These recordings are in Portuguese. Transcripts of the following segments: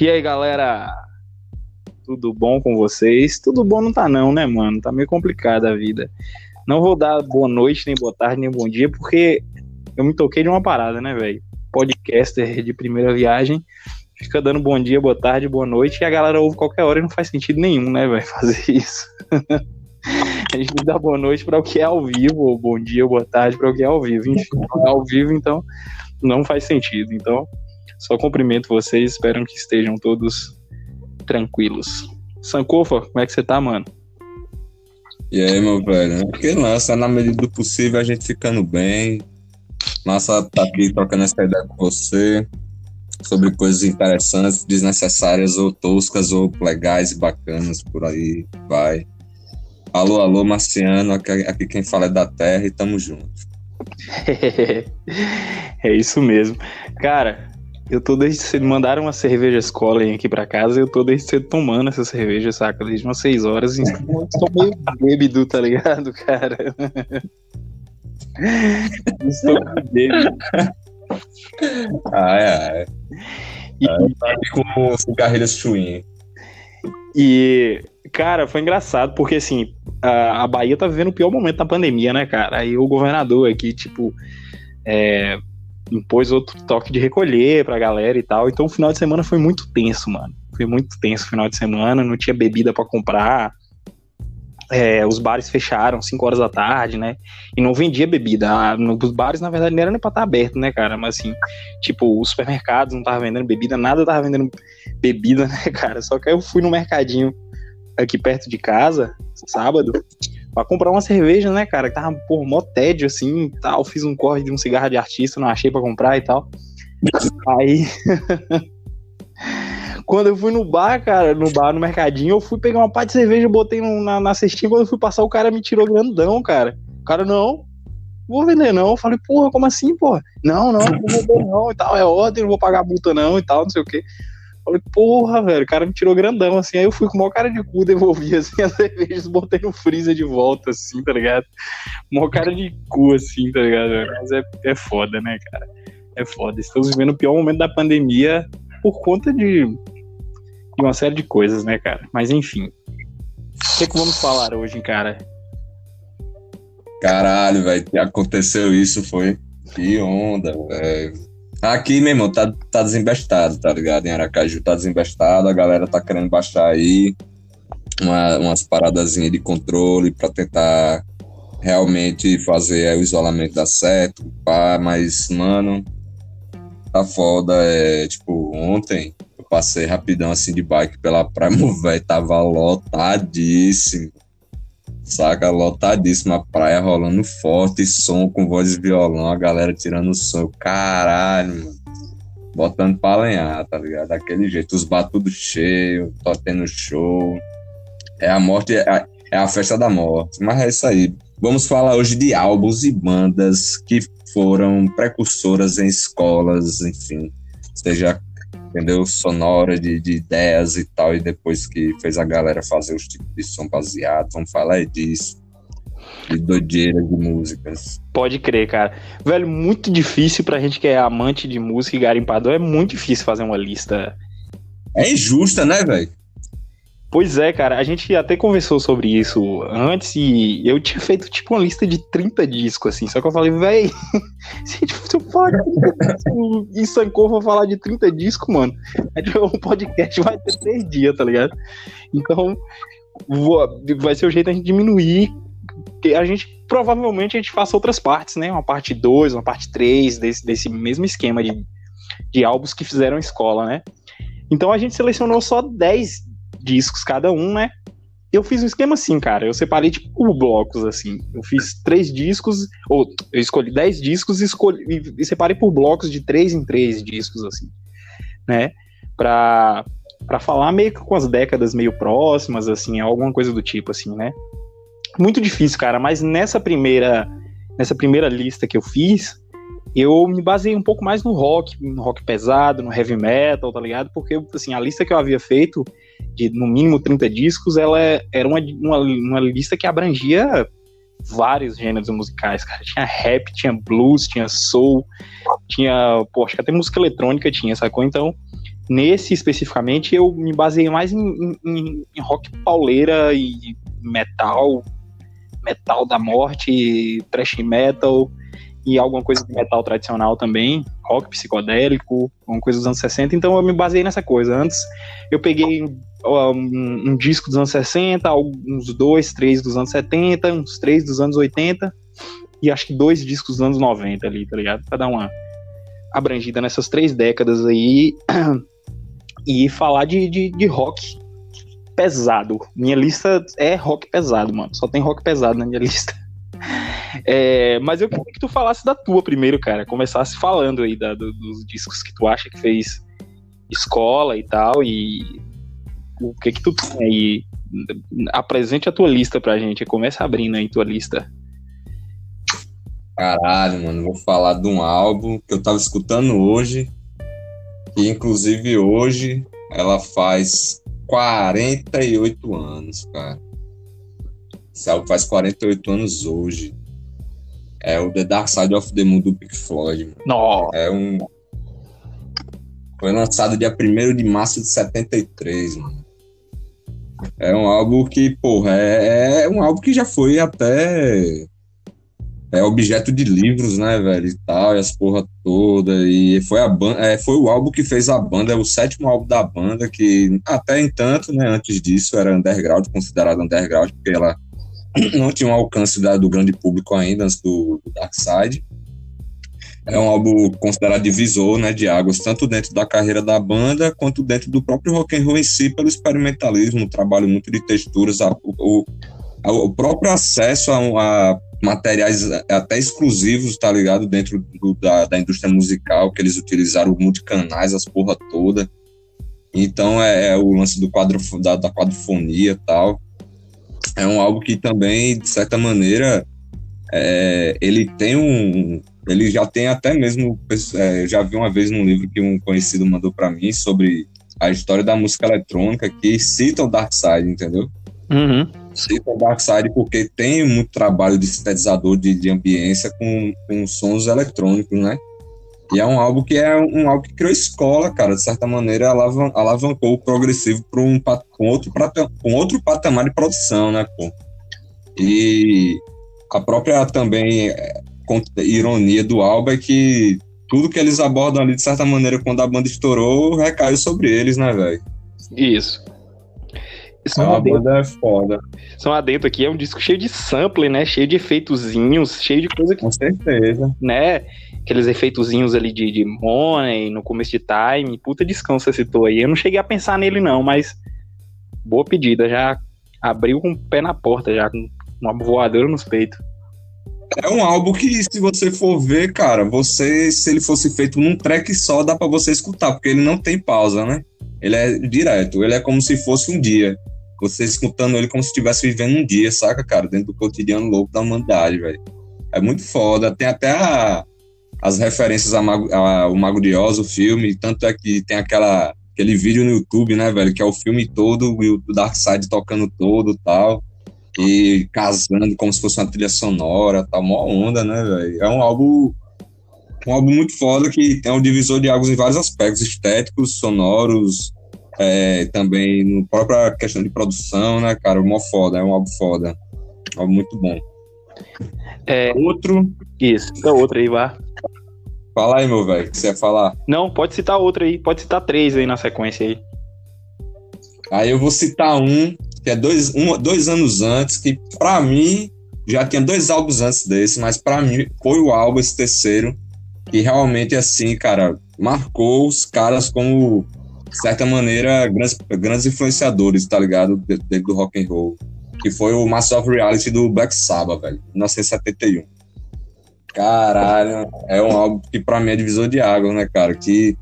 E aí, galera? Tudo bom com vocês? Tudo bom não tá não, né, mano? Tá meio complicada a vida. Não vou dar boa noite, nem boa tarde, nem bom dia, porque eu me toquei de uma parada, né, velho? Podcaster de primeira viagem fica dando bom dia, boa tarde, boa noite, e a galera ouve qualquer hora e não faz sentido nenhum, né, velho, fazer isso. a gente dá boa noite para o que é ao vivo, ou bom dia, boa tarde para o que é ao vivo. Enfim, não é ao vivo, então não faz sentido. Então, só cumprimento vocês, espero que estejam todos tranquilos. Sankofa, como é que você tá, mano? E aí, meu velho? Que lança, na medida do possível, a gente ficando bem. Massa tá aqui trocando essa ideia com você sobre coisas interessantes, desnecessárias ou toscas ou legais e bacanas por aí, vai. Alô, alô, Marciano, aqui, aqui quem fala é da Terra e tamo junto. é isso mesmo. Cara, eu tô desde cedo. Mandaram uma cerveja escola aqui pra casa e eu tô desde cedo tomando essa cerveja, saca? Desde umas seis horas. E estou meio bêbado, tá ligado, cara? estou bêbado. Ai, ai. E, tá com cigarrilhas chewing. E, cara, foi engraçado, porque assim, a, a Bahia tá vivendo o pior momento da pandemia, né, cara? Aí o governador aqui, tipo, é, impôs outro toque de recolher pra galera e tal. Então o final de semana foi muito tenso, mano. Foi muito tenso o final de semana, não tinha bebida para comprar. É, os bares fecharam 5 horas da tarde, né? E não vendia bebida. Ah, os bares, na verdade, não era nem pra estar aberto, né, cara? Mas assim, tipo, os supermercados não estavam vendendo bebida, nada tava vendendo bebida, né, cara? Só que eu fui no mercadinho aqui perto de casa, sábado, pra comprar uma cerveja, né, cara? Que tava, por mó tédio, assim, tal. Fiz um corre de um cigarro de artista, não achei para comprar e tal. Aí. quando eu fui no bar, cara, no bar, no mercadinho, eu fui pegar uma parte de cerveja, botei na, na cestinha, quando eu fui passar, o cara me tirou grandão, cara. O cara, não, vou vender não. Eu falei, porra, como assim, porra? Não, não, não vou vender não e tal, é ordem, não vou pagar multa não e tal, não sei o quê. Falei, porra, velho, o cara me tirou grandão, assim. Aí eu fui com o maior cara de cu, devolvi, assim, as cervejas, botei no freezer de volta, assim, tá ligado? Maior cara de cu, assim, tá ligado? Mas é, é foda, né, cara? É foda. Estamos vivendo o pior momento da pandemia por conta de, de uma série de coisas, né, cara? Mas enfim. O que, é que vamos falar hoje, cara? Caralho, velho, aconteceu isso, foi. Que onda, velho. Aqui, meu irmão, tá, tá desembestado, tá ligado? Em Aracaju tá desembestado, a galera tá querendo baixar aí uma, umas paradazinhas de controle para tentar realmente fazer o isolamento dar certo, pá, mas, mano, tá foda. É, tipo, ontem eu passei rapidão assim de bike pela praia, velho, tava lotadíssimo. Saca? Lotadíssima praia rolando forte, som com voz de violão, a galera tirando som. Caralho, mano. Botando pra lenhar, tá ligado? Daquele jeito. Os bar tudo cheio, tô tendo show. É a morte, é a, é a festa da morte. Mas é isso aí. Vamos falar hoje de álbuns e bandas que foram precursoras em escolas, enfim, seja entendeu? Sonora de, de ideias e tal, e depois que fez a galera fazer os tipos de som baseado, vamos falar disso. De doideira de músicas. Pode crer, cara. Velho, muito difícil pra gente que é amante de música e garimpador, é muito difícil fazer uma lista. É injusta, né, velho? Pois é, cara, a gente até conversou sobre isso antes e eu tinha feito tipo uma lista de 30 discos, assim, só que eu falei, véi, se eu falar de 30 discos em Sancor falar de 30 discos, mano, o podcast vai ter 3 dias, tá ligado? Então, vou, vai ser o jeito a gente diminuir, a gente, provavelmente, a gente faça outras partes, né, uma parte 2, uma parte 3, desse, desse mesmo esquema de, de álbuns que fizeram escola, né? Então a gente selecionou só 10 discos cada um, né? Eu fiz um esquema assim, cara. Eu separei tipo por blocos, assim. Eu fiz três discos, ou eu escolhi dez discos e, escolhi, e separei por blocos de três em três discos, assim, né? Pra, pra falar meio que com as décadas meio próximas, assim, alguma coisa do tipo, assim, né? Muito difícil, cara, mas nessa primeira, nessa primeira lista que eu fiz, eu me baseei um pouco mais no rock, no rock pesado, no heavy metal, tá ligado? Porque, assim, a lista que eu havia feito, de no mínimo 30 discos, ela era uma, uma, uma lista que abrangia vários gêneros musicais, cara. Tinha rap, tinha blues, tinha soul, tinha, que até música eletrônica tinha, sacou? Então, nesse especificamente eu me baseei mais em, em, em rock pauleira e metal, metal da morte, thrash metal e alguma coisa de metal tradicional também, rock psicodélico, alguma coisa dos anos 60. Então eu me baseei nessa coisa. Antes eu peguei um, um, disco dos anos 60, uns dois, três dos anos 70, uns três dos anos 80 e acho que dois discos dos anos 90 ali, tá ligado? Pra dar uma abrangida nessas três décadas aí e falar de, de, de rock pesado. Minha lista é rock pesado, mano. Só tem rock pesado na minha lista. É, mas eu queria que tu falasse da tua primeiro, cara. Começasse falando aí da, do, dos discos que tu acha que fez escola e tal. E o que que tu tem aí? Apresente a tua lista pra gente. Começa abrindo aí tua lista. Caralho, mano. Vou falar de um álbum que eu tava escutando hoje. Que inclusive hoje ela faz 48 anos, cara. Esse álbum faz 48 anos hoje. É o The Dark Side of the Moon do Pink Floyd. Mano. É um. Foi lançado dia 1 de março de 73, mano. É um álbum que, porra, é, é um álbum que já foi até é objeto de livros, né, velho, e tal, e as porra toda, e foi a banda, é, foi o álbum que fez a banda, é o sétimo álbum da banda, que até entanto, né, antes disso era underground, considerado underground, porque ela não tinha um alcance da, do grande público ainda, antes do, do Dark Side. É um álbum considerado divisor, né, de águas, tanto dentro da carreira da banda, quanto dentro do próprio rock and roll em si, pelo experimentalismo, um trabalho muito de texturas, a, o, a, o próprio acesso a, a materiais até exclusivos, tá ligado? Dentro do, da, da indústria musical, que eles utilizaram multicanais, as porra toda. Então é, é o lance do quadro, da, da quadrofonia e tal. É um álbum que também, de certa maneira, é, ele tem um. Ele já tem até mesmo. É, já vi uma vez num livro que um conhecido mandou para mim sobre a história da música eletrônica que cita o Dark Side, entendeu? Uhum. Cita o Dark Side porque tem muito trabalho de sintetizador de, de ambiência com, com sons eletrônicos, né? E é um álbum que é um álbum que criou escola, cara. De certa maneira, alavan alavancou o progressivo para um, um, outro, um outro patamar de produção, né, pô? E a própria também é, ironia do álbum é que tudo que eles abordam ali, de certa maneira, quando a banda estourou, recaiu sobre eles, né, velho? Isso. São é uma banda é foda. São adentro aqui, é um disco cheio de sample, né? Cheio de efeitozinhos, cheio de coisa que. Com certeza. Né? Aqueles efeitozinhos ali de, de Money, no começo de Time. Puta descanso você citou aí. Eu não cheguei a pensar nele, não, mas. Boa pedida. Já abriu com o pé na porta, já com uma voadora nos peitos. É um álbum que, se você for ver, cara, você, se ele fosse feito num track só, dá para você escutar, porque ele não tem pausa, né? Ele é direto, ele é como se fosse um dia. Você escutando ele como se estivesse vivendo um dia, saca, cara? Dentro do cotidiano louco da humanidade, velho. É muito foda. Tem até a, as referências ao Mago, a, Mago de Oz, o filme. Tanto é que tem aquela, aquele vídeo no YouTube, né, velho? Que é o filme todo e o Dark Side tocando todo tal. E casando como se fosse uma trilha sonora, tal. Mó onda, né, velho? É um álbum um álbum muito foda que é um divisor de águas em vários aspectos estéticos, sonoros, é, também no própria questão de produção, né, cara? Mó foda, é um álbum foda. Um álbum muito bom. É, outro. Isso, cita outro aí, vá. Fala aí, meu velho, o que você ia falar? Não, pode citar outro aí, pode citar três aí na sequência aí. Aí eu vou citar um, que é dois, um, dois anos antes, que pra mim, já tinha dois álbuns antes desse, mas pra mim foi o álbum, esse terceiro, que realmente, assim, cara, marcou os caras como de certa maneira, grandes, grandes influenciadores, tá ligado? Dentro do rock and roll. Que foi o Master of Reality do Black Sabbath, velho, 1971. Caralho, é um álbum que pra mim é divisor de águas, né, cara? Que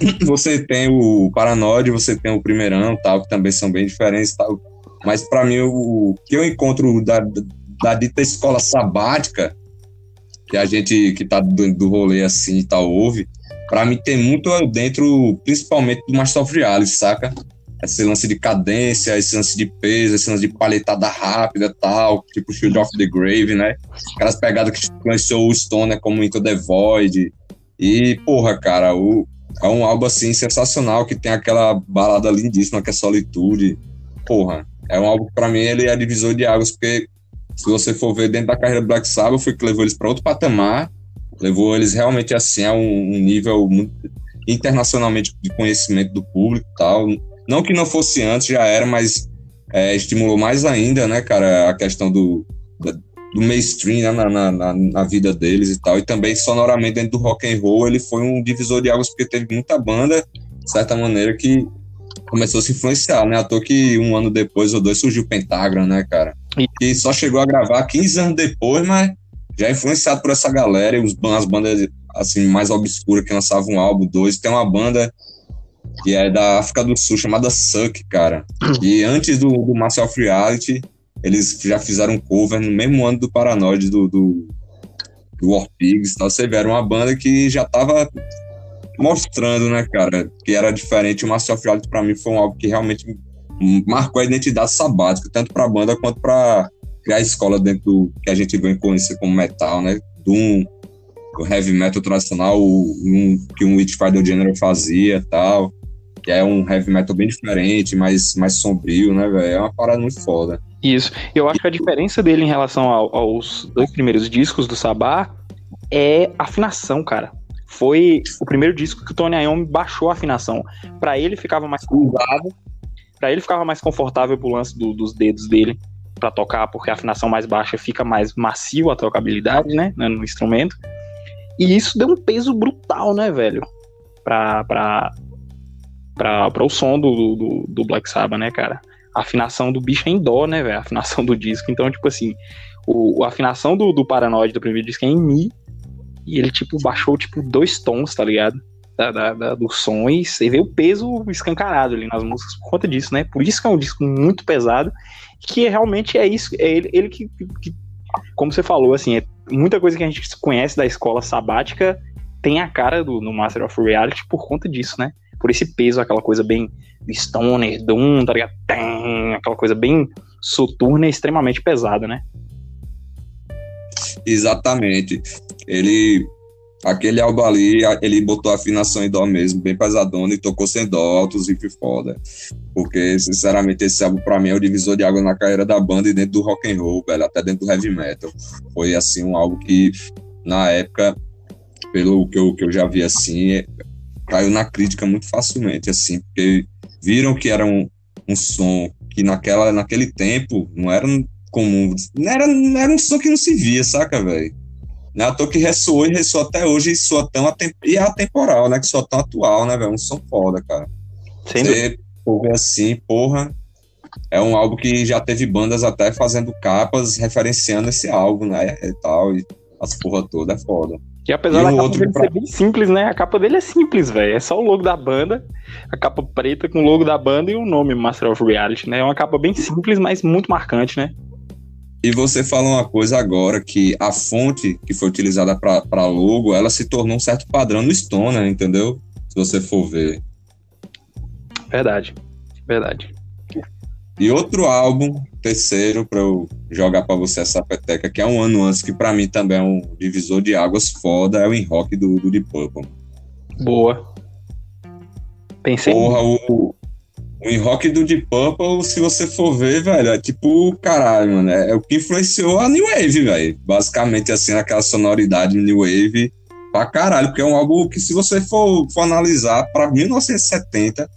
você tem o Paranoid, você tem o Primeirão, tal, que também são bem diferentes, tal. Mas para mim, o que eu encontro da, da dita escola sabática, que a gente que tá do, do rolê assim e tal ouve, para mim tem muito dentro, principalmente do Master of Reality, saca? Esse lance de cadência, esse lance de peso, esse lance de paletada rápida tal, tipo Shield of the Grave, né? Aquelas pegadas que influenciou o Stoner como Into the Void. E, porra, cara, o, é um álbum, assim, sensacional, que tem aquela balada lindíssima que é Solitude. Porra, é um álbum que pra mim ele é divisor de águas, porque se você for ver dentro da carreira do Black Sabbath, foi que levou eles para outro patamar, levou eles realmente assim a um, um nível muito, internacionalmente de conhecimento do público tal. Não que não fosse antes, já era, mas é, estimulou mais ainda, né, cara, a questão do, do mainstream né, na, na, na, vida deles e tal. E também sonoramente dentro do rock and roll ele foi um divisor de águas porque teve muita banda, de certa maneira, que começou a se influenciar, né? À toa que um ano depois ou dois surgiu o Pentagram, né, cara? E só chegou a gravar 15 anos depois, mas já é influenciado por essa galera e os, as bandas assim mais obscuras que lançavam um álbum, dois. Tem uma banda que é da África do Sul chamada Suck, cara. E antes do, do Martial Reality, eles já fizeram cover no mesmo ano do Paranoid do, do, do War Pigs. Então, você vê, uma banda que já tava mostrando, né, cara, que era diferente. O Martial Reality, pra mim, foi um álbum que realmente marcou a identidade sabática, tanto pra banda quanto pra criar a escola dentro do que a gente vem conhecer como metal, né? Doom, o heavy metal tradicional, um, que um Witchfinder General fazia tal que é um heavy metal bem diferente, mais, mais sombrio, né, velho? É uma parada muito foda. Isso. Eu acho que a diferença dele em relação ao, aos dois primeiros discos do Sabá é afinação, cara. Foi o primeiro disco que o Tony Iommi baixou a afinação. Para ele ficava mais cruzado, para ele ficava mais confortável pro lance do, dos dedos dele para tocar, porque a afinação mais baixa fica mais macio a tocabilidade, né, no instrumento. E isso deu um peso brutal, né, velho? Pra, pra, para o som do, do, do, Black Sabbath, né, cara? A afinação do bicho é em dó, né, velho? A afinação do disco. Então, tipo assim, o, a afinação do, do Paranoid do primeiro disco é em Mi. E ele, tipo, baixou, tipo, dois tons, tá ligado? Da, da, da, do som e vê o peso escancarado ali nas músicas por conta disso, né? Por isso que é um disco muito pesado, que realmente é isso, é ele, ele que, que, como você falou, assim, é muita coisa que a gente conhece da escola sabática tem a cara do no Master of Reality por conta disso, né? Por esse peso, aquela coisa bem stoner, doom, tá ligado? Tem, aquela coisa bem soturna e extremamente pesada, né? Exatamente. Ele aquele álbum ali, ele botou a afinação em dó mesmo, bem pesadona, e tocou sem dó, altos riff foda. Porque, sinceramente, esse álbum pra mim é o divisor de água na carreira da banda e dentro do rock and roll, velho, até dentro do heavy metal. Foi, assim, um álbum que, na época, pelo que eu, que eu já vi, assim, caiu na crítica muito facilmente, assim, porque viram que era um, um som que naquela, naquele tempo não era comum, não era, não era um som que não se via, saca, velho? Não é à toa que ressoou e ressoa até hoje e soa tão atem e é atemporal, né? Que soa tão atual, né, velho? Um som foda, cara. Sem Você assim, porra, é um álbum que já teve bandas até fazendo capas referenciando esse álbum, né? E tal, e as porra toda é foda. E apesar e da capa dele pra... ser bem simples, né? A capa dele é simples, velho. É só o logo da banda, a capa preta com o logo da banda e o nome Master of Reality, né? É uma capa bem simples, mas muito marcante, né? E você fala uma coisa agora, que a fonte que foi utilizada para logo, ela se tornou um certo padrão no Stoner, entendeu? Se você for ver. Verdade, verdade. E outro álbum, terceiro, para eu jogar para você essa peteca, que é um ano antes, que para mim também é um divisor de águas foda, é o In Rock do, do Deep Purple. Boa. Pensei. Porra, o, o In Rock do Deep Purple, se você for ver, velho, é tipo, caralho, mano, é, é o que influenciou a New Wave, velho. Basicamente, assim, aquela sonoridade New Wave pra caralho, porque é um álbum que, se você for, for analisar, pra 1970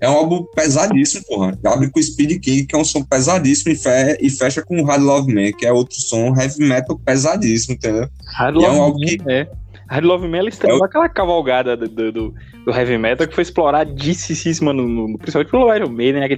é um álbum pesadíssimo, porra. Abre com Speed King, que é um som pesadíssimo, e, fe e fecha com Hard Love Man, que é outro som heavy metal pesadíssimo, entendeu? Hard Love é um álbum Man, que... é. Hard Love Man, ela estreou é aquela cavalgada do, do, do, heavy metal que foi exploradíssima, no, no, principalmente pelo Iron Maiden, né?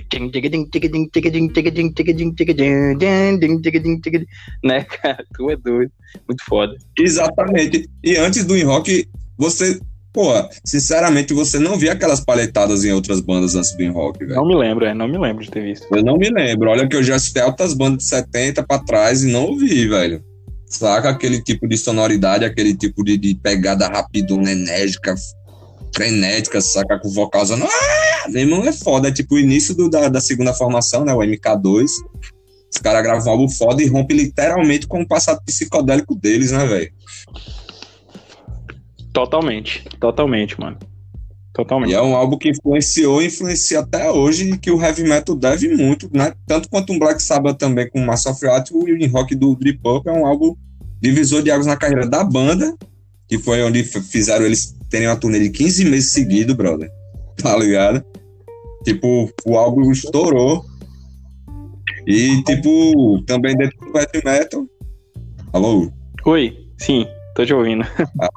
Né, cara? Tu é doido. Muito foda. Exatamente. E antes do In Rock, você pô, sinceramente, você não via aquelas paletadas em outras bandas antes do rock, velho. Não me lembro, é, não me lembro de ter visto. Eu não me lembro. Olha que eu já assisti altas bandas de 70 pra trás e não ouvi, velho. Saca aquele tipo de sonoridade, aquele tipo de, de pegada rapidona, enérgica, frenética, saca com vocal usando. Ah! Meu irmão é foda. É tipo o início do, da, da segunda formação, né? O MK2. Os caras gravam um álbum foda e rompe literalmente com o passado psicodélico deles, né, velho? Totalmente, totalmente, mano. Totalmente. E é um álbum que influenciou e influencia até hoje, e que o heavy metal deve muito, né? Tanto quanto um Black Sabbath também com Mass of Art, o Union Rock do Deep Purple é um álbum divisor de águas na carreira da banda, que foi onde fizeram eles terem uma turnê de 15 meses seguidos, brother. Tá ligado? Tipo, o álbum estourou. E, tipo, também dentro do heavy metal. Alô? Oi, sim, tô te ouvindo. Ah,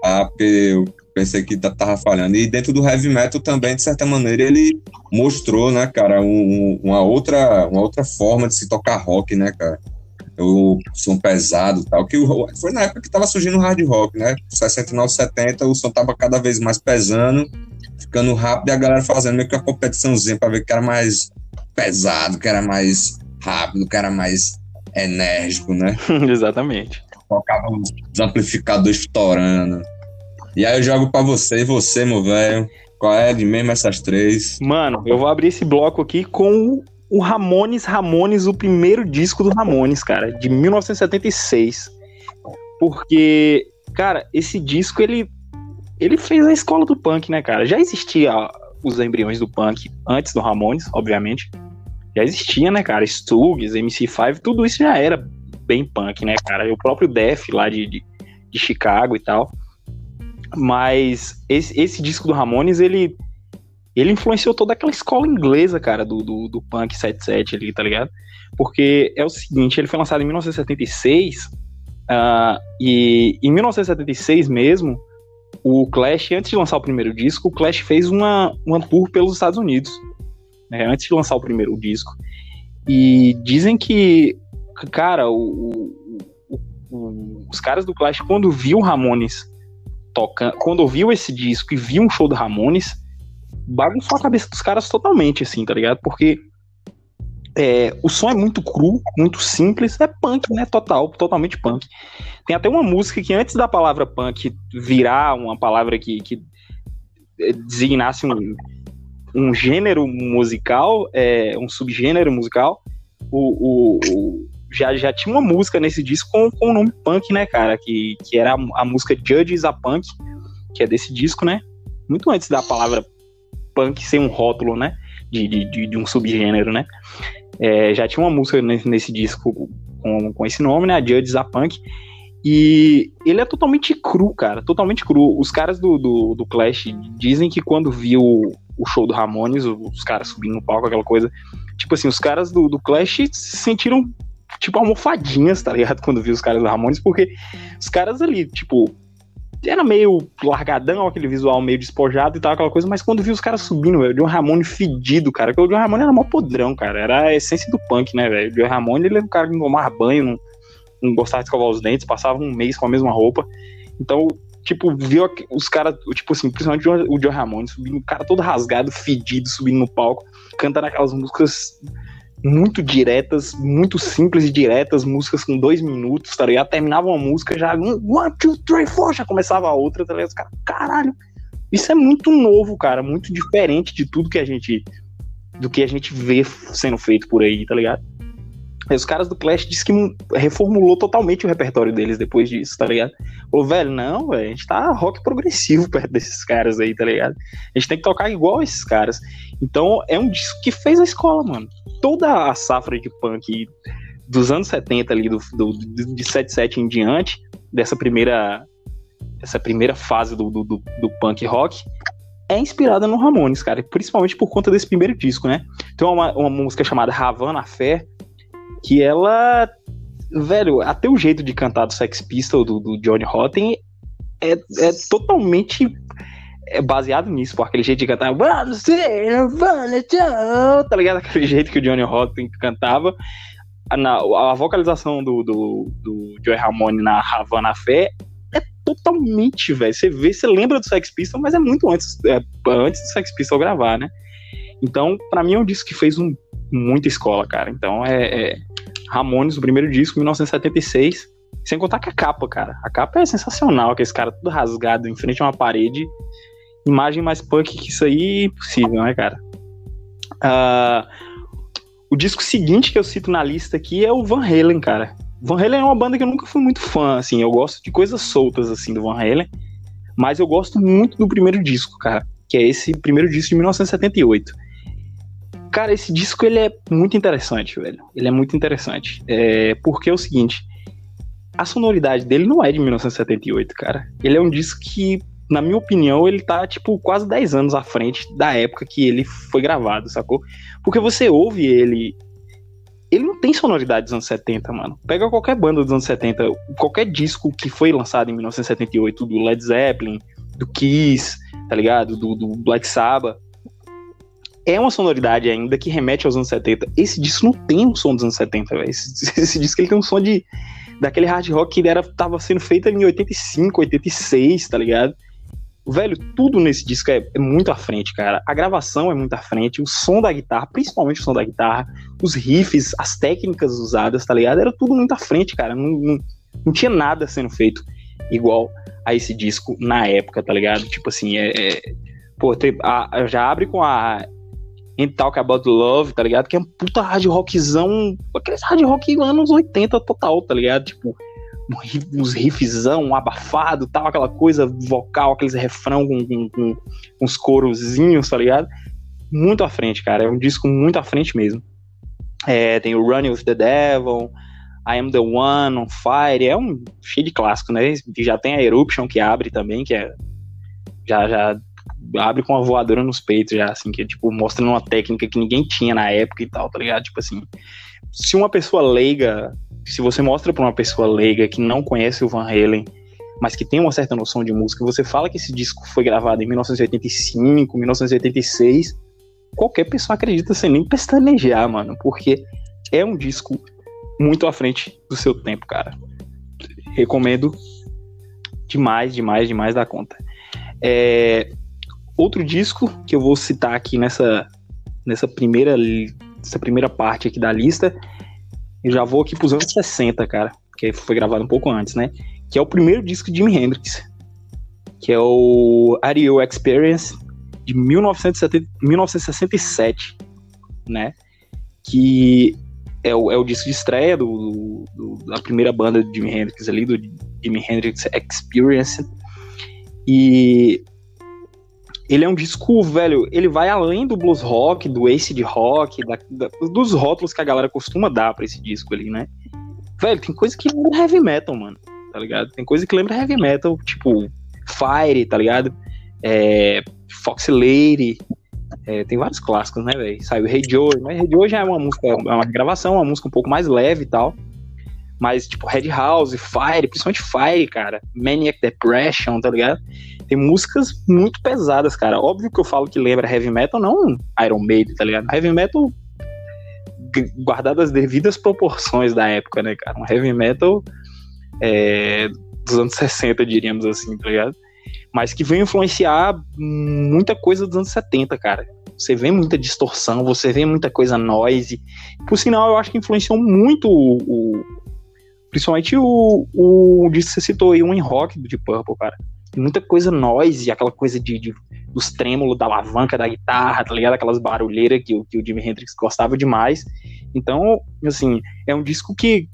porque eu pensei que tava falhando. E dentro do heavy metal também, de certa maneira, ele mostrou, né, cara, um, uma, outra, uma outra forma de se tocar rock, né, cara? O som pesado tal, que foi na época que tava surgindo o hard rock, né? 69, 70, o som tava cada vez mais pesando, ficando rápido e a galera fazendo meio que uma competiçãozinha pra ver que era mais pesado, que era mais rápido, que era mais enérgico, né? Exatamente. Tocava os amplificadores estourando. E aí eu jogo pra você e você, meu velho. Qual é de mesmo essas três? Mano, eu vou abrir esse bloco aqui com o Ramones Ramones, o primeiro disco do Ramones, cara, de 1976. Porque, cara, esse disco ele ele fez a escola do punk, né, cara? Já existia os embriões do punk antes do Ramones, obviamente. Já existia, né, cara? Stugs, MC5, tudo isso já era bem punk, né, cara? O próprio Def lá de, de, de Chicago e tal. Mas esse, esse, disco do Ramones, ele, ele influenciou toda aquela escola inglesa, cara, do, do, do punk 77 ali, tá ligado? Porque é o seguinte, ele foi lançado em 1976, uh, e em 1976 mesmo, o Clash, antes de lançar o primeiro disco, o Clash fez uma, uma tour pelos Estados Unidos, né, antes de lançar o primeiro disco. E dizem que, cara, o, o, o, os caras do Clash, quando viu Ramones tocando, quando ouviu esse disco e viu um show do Ramones, bagunçou a cabeça dos caras totalmente, assim, tá ligado? Porque é, o som é muito cru, muito simples, é punk, né? Total, totalmente punk. Tem até uma música que antes da palavra punk virar uma palavra que, que designasse um, um gênero musical, é, um subgênero musical, o, o, já, já tinha uma música nesse disco com, com o nome punk, né, cara? Que, que era a, a música Judges a Punk, que é desse disco, né? Muito antes da palavra punk ser um rótulo, né? De, de, de um subgênero, né? É, já tinha uma música nesse, nesse disco com, com esse nome, né? A Judges a Punk. E ele é totalmente cru, cara. Totalmente cru. Os caras do, do, do Clash dizem que quando viu o show do Ramones, os caras subindo no palco, aquela coisa. Tipo assim, os caras do, do Clash se sentiram, tipo, almofadinhas, tá ligado? Quando viu os caras do Ramones, porque os caras ali, tipo, era meio largadão, aquele visual meio despojado e tal, aquela coisa, mas quando viu os caras subindo, velho, o John Ramone fedido, cara, porque o John Ramone era mó podrão, cara, era a essência do punk, né, velho? O John Ramone, ele era um cara que não tomava banho, não, não gostava de escovar os dentes, passava um mês com a mesma roupa. Então, tipo, viu os caras, tipo assim, principalmente o John Ramone, subindo, o cara todo rasgado, fedido, subindo no palco, cantando aquelas músicas muito diretas, muito simples e diretas, músicas com dois minutos, tá ligado? Terminava uma música, já one, two, three, four, já começava a outra, tá ligado? Os caras, caralho, isso é muito novo, cara, muito diferente de tudo que a gente, do que a gente vê sendo feito por aí, tá ligado? Os caras do Clash disse que reformulou totalmente o repertório deles depois disso, tá ligado? Falou, velho, não, velho, a gente tá rock progressivo perto desses caras aí, tá ligado? A gente tem que tocar igual esses caras. Então, é um disco que fez a escola, mano. Toda a safra de punk dos anos 70 ali, do, do, de 77 em diante, dessa primeira, essa primeira fase do, do, do punk rock, é inspirada no Ramones, cara, principalmente por conta desse primeiro disco, né? Tem uma, uma música chamada Havana Fé, que ela. Velho, até o jeito de cantar do Sex Pistol, do, do Johnny Rotten, é, é totalmente é baseado nisso, por aquele jeito de cantar, tá ligado? Aquele jeito que o Johnny Rotten cantava. Na, a vocalização do, do, do Joey Ramone na Havana Fé é totalmente, velho. Você vê, você lembra do Sex Pistol, mas é muito antes, é, antes do Sex Pistol gravar, né? Então, para mim é um disco que fez um, muita escola, cara. Então é, é Ramones, o primeiro disco, 1976. Sem contar que a capa, cara. A capa é sensacional, que esse cara tudo rasgado em frente a uma parede. Imagem mais punk que isso aí, impossível, né, cara? Uh, o disco seguinte que eu cito na lista aqui é o Van Halen, cara. Van Halen é uma banda que eu nunca fui muito fã, assim. Eu gosto de coisas soltas, assim, do Van Halen. Mas eu gosto muito do primeiro disco, cara, que é esse primeiro disco de 1978. Cara, esse disco ele é muito interessante, velho. Ele é muito interessante. É, porque é o seguinte, a sonoridade dele não é de 1978, cara. Ele é um disco que, na minha opinião, ele tá, tipo, quase 10 anos à frente da época que ele foi gravado, sacou? Porque você ouve ele. Ele não tem sonoridade dos anos 70, mano. Pega qualquer banda dos anos 70, qualquer disco que foi lançado em 1978, do Led Zeppelin, do Kiss, tá ligado? Do, do Black Sabbath é uma sonoridade ainda que remete aos anos 70. Esse disco não tem um som dos anos 70, velho. Esse, esse, disco ele tem um som de daquele hard rock que era, tava sendo feito em 85, 86, tá ligado? Velho, tudo nesse disco é, é, muito à frente, cara. A gravação é muito à frente, o som da guitarra, principalmente o som da guitarra, os riffs, as técnicas usadas, tá ligado? Era tudo muito à frente, cara. Não, não, não tinha nada sendo feito igual a esse disco na época, tá ligado? Tipo assim, é. é pô, já abre com a And Talk About Love, tá ligado? Que é um puta hard rockzão, aqueles hard rock anos 80 total, tá ligado? Tipo, uns riffzão, um abafado, tal, aquela coisa vocal, aqueles refrão com, com, com, uns corozinhos, tá ligado? Muito à frente, cara. É um disco muito à frente mesmo. É, tem o Running with the Devil, I Am the One, On Fire, é um cheio de clássico, né? Já tem a Eruption que abre também, que é já, já abre com uma voadora nos peitos já, assim, que, tipo, mostrando uma técnica que ninguém tinha na época e tal, tá ligado? Tipo assim, se uma pessoa leiga, se você mostra pra uma pessoa leiga que não conhece o Van Halen, mas que tem uma certa noção de música, você fala que esse disco foi gravado em 1985, 1986, qualquer pessoa acredita sem nem pestanejar, mano, porque é um disco muito à frente do seu tempo, cara. Recomendo demais, demais, demais da conta. É, outro disco que eu vou citar aqui nessa, nessa primeira, nessa primeira parte aqui da lista, eu já vou aqui para os anos 60, cara, que foi gravado um pouco antes, né? Que é o primeiro disco de Jimi Hendrix, que é o Are Experience, de 1970, 1967, né? Que é o, é o disco de estreia do, do, da primeira banda de Jimi Hendrix ali, do Jimi Hendrix Experience. E ele é um disco, velho, ele vai além do blues rock, do acid rock, da, da, dos rótulos que a galera costuma dar pra esse disco ali, né? Velho, tem coisa que lembra heavy metal, mano, tá ligado? Tem coisa que lembra heavy metal, tipo Fire, tá ligado? É, Fox Lady, é, tem vários clássicos, né, velho? Saiu Hey Joe, mas Hey Joe já é uma música, é uma gravação, uma música um pouco mais leve e tal. Mas, tipo, Red House, Fire, principalmente Fire, cara. Maniac Depression, tá ligado? Tem músicas muito pesadas, cara. Óbvio que eu falo que lembra heavy metal, não Iron Maiden, tá ligado? Heavy metal guardado as devidas proporções da época, né, cara? Um heavy metal é, dos anos 60, diríamos assim, tá ligado? Mas que veio influenciar muita coisa dos anos 70, cara. Você vê muita distorção, você vê muita coisa noise. Por sinal, eu acho que influenciou muito o, o Principalmente o, o disco que você citou aí, o In Rock do Deep Purple, cara. Muita coisa noise, aquela coisa de, de dos trêmulos da alavanca da guitarra, tá ligado? Aquelas barulheiras que, que o Jimi Hendrix gostava demais. Então, assim, é um disco que,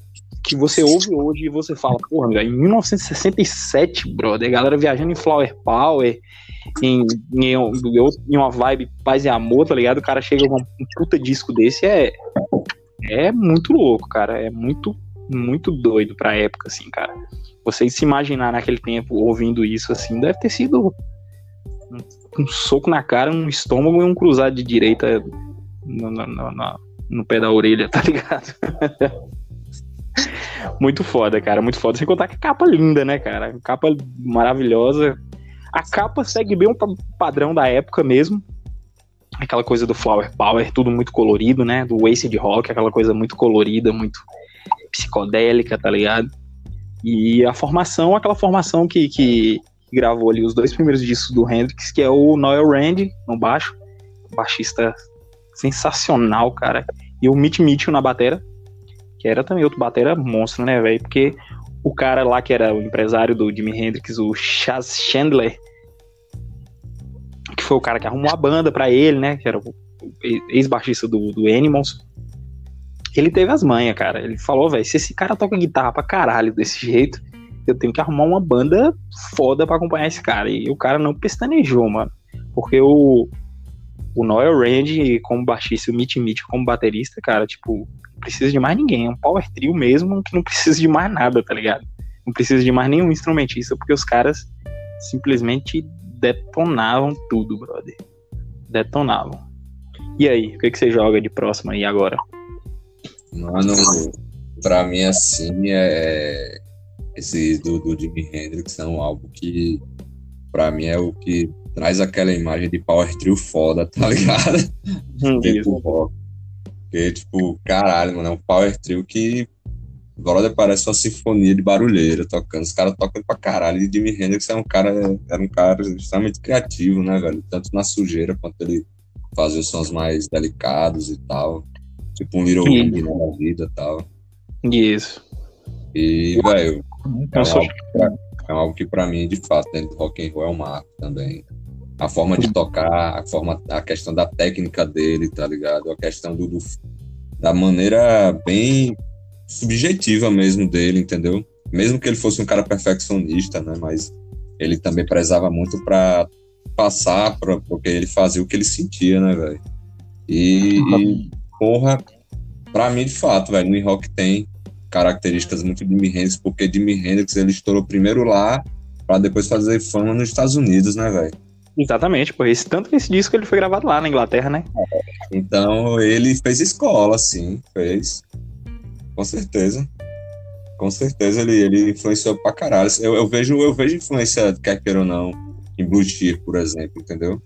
que você ouve hoje e você fala, porra, meu, em 1967, brother, a galera viajando em Flower Power, em, em, em, uma vibe paz e amor, tá ligado? O cara chega com um puta disco desse, é, é muito louco, cara. É muito muito doido pra época, assim, cara. Você se imaginar naquele tempo ouvindo isso, assim, deve ter sido um, um soco na cara, um estômago e um cruzado de direita no, no, no, no pé da orelha, tá ligado? muito foda, cara, muito foda. Sem contar que capa linda, né, cara? Capa maravilhosa. A capa segue bem um padrão da época mesmo. Aquela coisa do Flower Power, tudo muito colorido, né? Do Acid Rock, aquela coisa muito colorida, muito psicodélica, tá ligado? E a formação, aquela formação que, que gravou ali os dois primeiros discos do Hendrix, que é o Noel Rand no baixo, baixista sensacional, cara. E o Mitch Mitchell na batera, que era também outro batera monstro, né, velho? Porque o cara lá que era o empresário do Jimi Hendrix, o Chaz Chandler, que foi o cara que arrumou a banda para ele, né? Que era o ex-baixista do, do Animals ele teve as manhas, cara. Ele falou, velho, se esse cara toca guitarra pra caralho desse jeito, eu tenho que arrumar uma banda foda para acompanhar esse cara. E o cara não pestanejou, mano. Porque o, o Noel Rand como baixista o Mitch Mitch como baterista, cara, tipo, não precisa de mais ninguém. É um power trio mesmo que não precisa de mais nada, tá ligado? Não precisa de mais nenhum instrumentista, porque os caras simplesmente detonavam tudo, brother. Detonavam. E aí, o que, que você joga de próximo aí agora? Mano, pra mim, assim, é. Esse do, do Jimi Hendrix é um álbum que, pra mim, é o que traz aquela imagem de Power Trio foda, tá ligado? Hum, tipo, Porque, tipo, caralho, mano, é um Power Trio que brother parece uma sinfonia de barulheira tocando. Os caras tocam pra caralho. E Jimi Hendrix é um cara, era um cara extremamente criativo, né, velho? Tanto na sujeira quanto ele fazia os sons mais delicados e tal. Tipo um Little Wing né, na vida e tal. Isso. E, velho, é, é algo que pra mim, de fato, dentro do rock and roll é um marco também. A forma de tocar, a forma, a questão da técnica dele, tá ligado? A questão do, do da maneira bem subjetiva mesmo dele, entendeu? Mesmo que ele fosse um cara perfeccionista, né? Mas ele também prezava muito para passar pra, porque ele fazia o que ele sentia, né, velho? E, e, porra, pra mim, de fato, velho, no rock tem características muito de Jimi Hendrix, porque Jimi Hendrix ele estourou primeiro lá para depois fazer fama nos Estados Unidos, né, velho? Exatamente, por esse tanto que esse disco ele foi gravado lá na Inglaterra, né? Então ele fez escola, sim, fez. Com certeza. Com certeza ele, ele influenciou pra caralho. Eu, eu, vejo, eu vejo influência, quer queira ou não, em Blue Cheer, por exemplo, entendeu?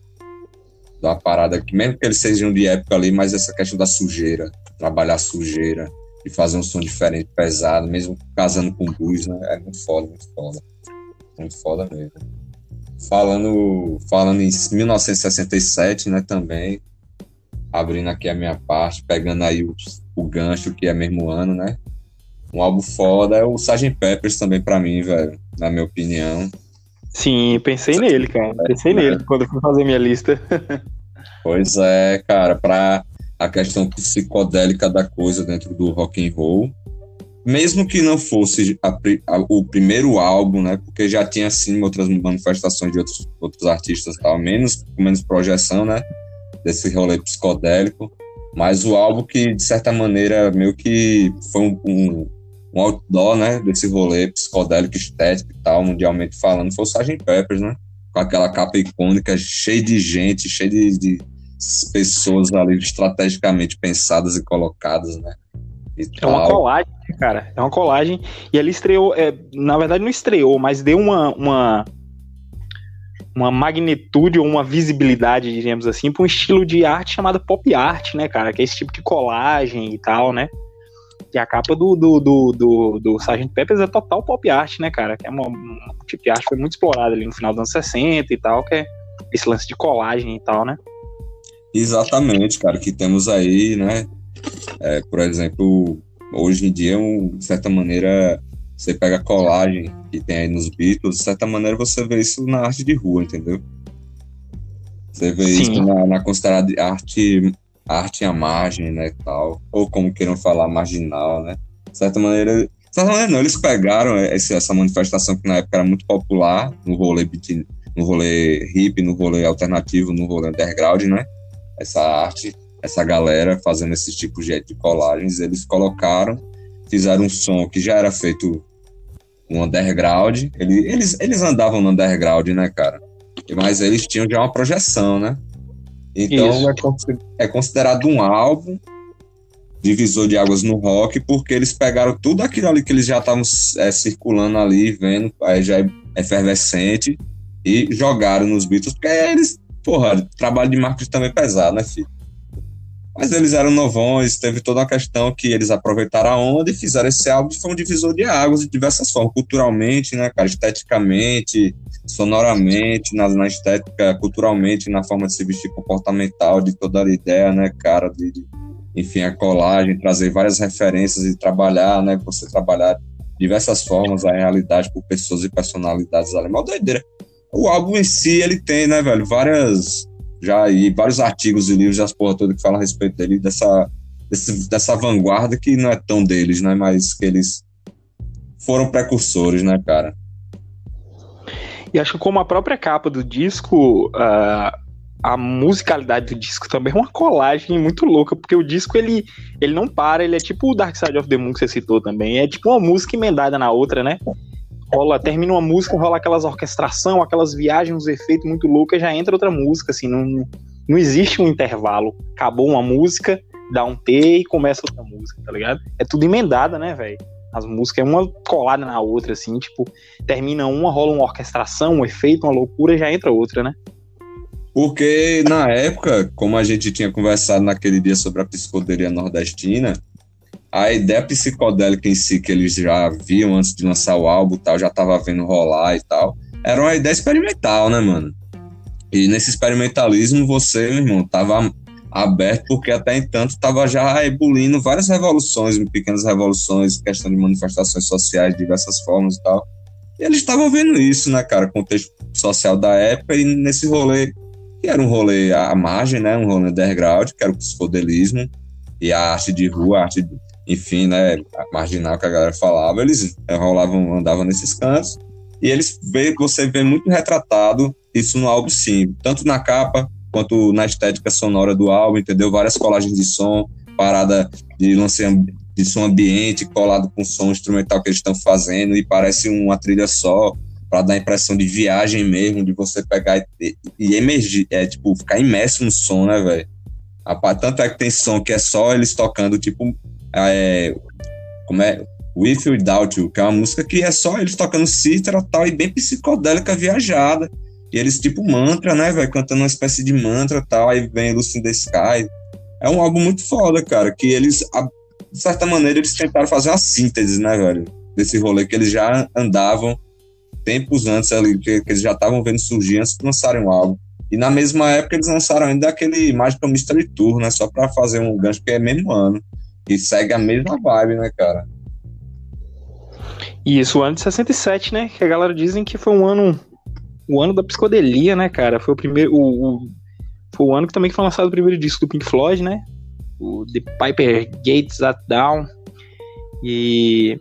Da parada que, mesmo que eles sejam de época ali, mas essa questão da sujeira, trabalhar sujeira, de fazer um som diferente, pesado, mesmo casando com blues, né? É muito foda, muito foda. Muito foda mesmo. Falando, falando em 1967, né, também, abrindo aqui a minha parte, pegando aí o, o gancho que é mesmo ano, né? Um álbum foda é o Sgt. Peppers também para mim, velho, na minha opinião. Sim, pensei nele, cara. Pensei é. nele quando fui fazer minha lista. pois é, cara, para a questão psicodélica da coisa dentro do rock and roll, mesmo que não fosse a, a, o primeiro álbum, né? Porque já tinha assim outras manifestações de outros, outros artistas, tal, menos menos projeção, né? desse rolê psicodélico, mas o álbum que, de certa maneira, meio que foi um, um, um outdoor, né, desse rolê psicodélico, estético e tal, mundialmente falando, foi o Sgt. Peppers, né, com aquela capa icônica, cheia de gente, cheia de, de pessoas ali estrategicamente pensadas e colocadas, né. E é uma colagem, cara, é uma colagem, e ele estreou, é, na verdade não estreou, mas deu uma, uma uma magnitude ou uma visibilidade, diríamos assim, para um estilo de arte chamado pop art, né, cara? Que é esse tipo de colagem e tal, né? E a capa do, do, do, do, do Sgt. Peppers é total pop art, né, cara? Que é uma, um tipo de arte que foi muito explorado ali no final dos anos 60 e tal, que é esse lance de colagem e tal, né? Exatamente, cara, que temos aí, né? É, por exemplo, hoje em dia, um, de certa maneira, você pega a colagem que tem aí nos Beatles, de certa maneira você vê isso na arte de rua, entendeu? Você vê Sim. isso na, na considerada arte, arte à margem, né, tal. Ou como queiram falar, marginal, né? De certa maneira, de certa maneira não, eles pegaram esse, essa manifestação que na época era muito popular, no rolê, no rolê hip, no rolê alternativo, no rolê underground, né? Essa arte, essa galera fazendo esse tipo de, de colagens, eles colocaram, fizeram um som que já era feito no underground. Ele, eles, eles andavam no underground, né, cara? Mas eles tinham já uma projeção, né? Então é, é, considerado um álbum divisor de águas no rock, porque eles pegaram tudo aquilo ali que eles já estavam é, circulando ali, vendo, aí já é efervescente, e jogaram nos Beatles, porque eles, porra, trabalho de marketing também pesado, né, filho? Mas eles eram novões, teve toda uma questão que eles aproveitaram a onda e fizeram esse álbum foi um divisor de águas de diversas formas, culturalmente, né, cara, esteticamente, sonoramente, na, na estética, culturalmente, na forma de se vestir comportamental, de toda a ideia, né, cara, de, de enfim, a colagem, trazer várias referências e trabalhar, né, você trabalhar diversas formas a realidade por pessoas e personalidades ali, uma doideira. O álbum em si, ele tem, né, velho, várias já e vários artigos e livros das porra toda que falam a respeito dele, dessa, desse, dessa vanguarda que não é tão deles, né? Mas que eles foram precursores, né, cara? E acho que como a própria capa do disco, uh, a musicalidade do disco também é uma colagem muito louca, porque o disco ele, ele não para, ele é tipo o Dark Side of the Moon que você citou também, é tipo uma música emendada na outra, né? Rola, termina uma música, rola aquelas orquestração, aquelas viagens, uns efeitos muito loucos, já entra outra música, assim, não, não existe um intervalo. Acabou uma música, dá um T e começa outra música, tá ligado? É tudo emendada, né, velho? As músicas é uma colada na outra, assim, tipo, termina uma, rola uma orquestração, um efeito, uma loucura, já entra outra, né? Porque na época, como a gente tinha conversado naquele dia sobre a psicodelia nordestina, a ideia psicodélica em si que eles já viam antes de lançar o álbum tal, já tava vendo rolar e tal, era uma ideia experimental, né, mano? E nesse experimentalismo você, meu irmão, tava aberto porque até então estava já ebulindo várias revoluções, pequenas revoluções, questão de manifestações sociais de diversas formas e tal. E eles estavam vendo isso, né, cara, contexto social da época e nesse rolê, que era um rolê à margem, né, um rolê underground, que era o psicodelismo e a arte de rua, a arte, enfim, né, marginal que a galera falava, eles rolavam, andavam nesses cantos e eles vê, você vê muito retratado isso no álbum sim, tanto na capa quanto na estética sonora do álbum, entendeu? Várias colagens de som, parada de lançamento de som ambiente colado com som instrumental que eles estão fazendo e parece uma trilha só para dar a impressão de viagem mesmo, de você pegar e, e emergir, é tipo ficar imerso no som, né, velho? Tanto é que tem som que é só eles tocando, tipo, é, como é? With You Without You, que é uma música que é só eles tocando cítara tal, e bem psicodélica, viajada. E eles, tipo, mantra, né, velho? Cantando uma espécie de mantra tal. Aí vem Lucy in the Sky. É um álbum muito foda, cara. Que eles, de certa maneira, eles tentaram fazer uma síntese, né, velho? Desse rolê que eles já andavam tempos antes ali, que, que eles já estavam vendo surgir antes de lançarem o álbum. E na mesma época eles lançaram ainda aquele Magical Mystery Tour, né? Só pra fazer um gancho, que é mesmo ano. E segue a mesma vibe, né, cara? Isso, o ano de 67, né? Que a galera dizem que foi um ano o ano da psicodelia, né, cara? Foi o primeiro. O, o, foi o ano que também foi lançado o primeiro disco do Pink Floyd, né? O The Piper Gates at Down. E.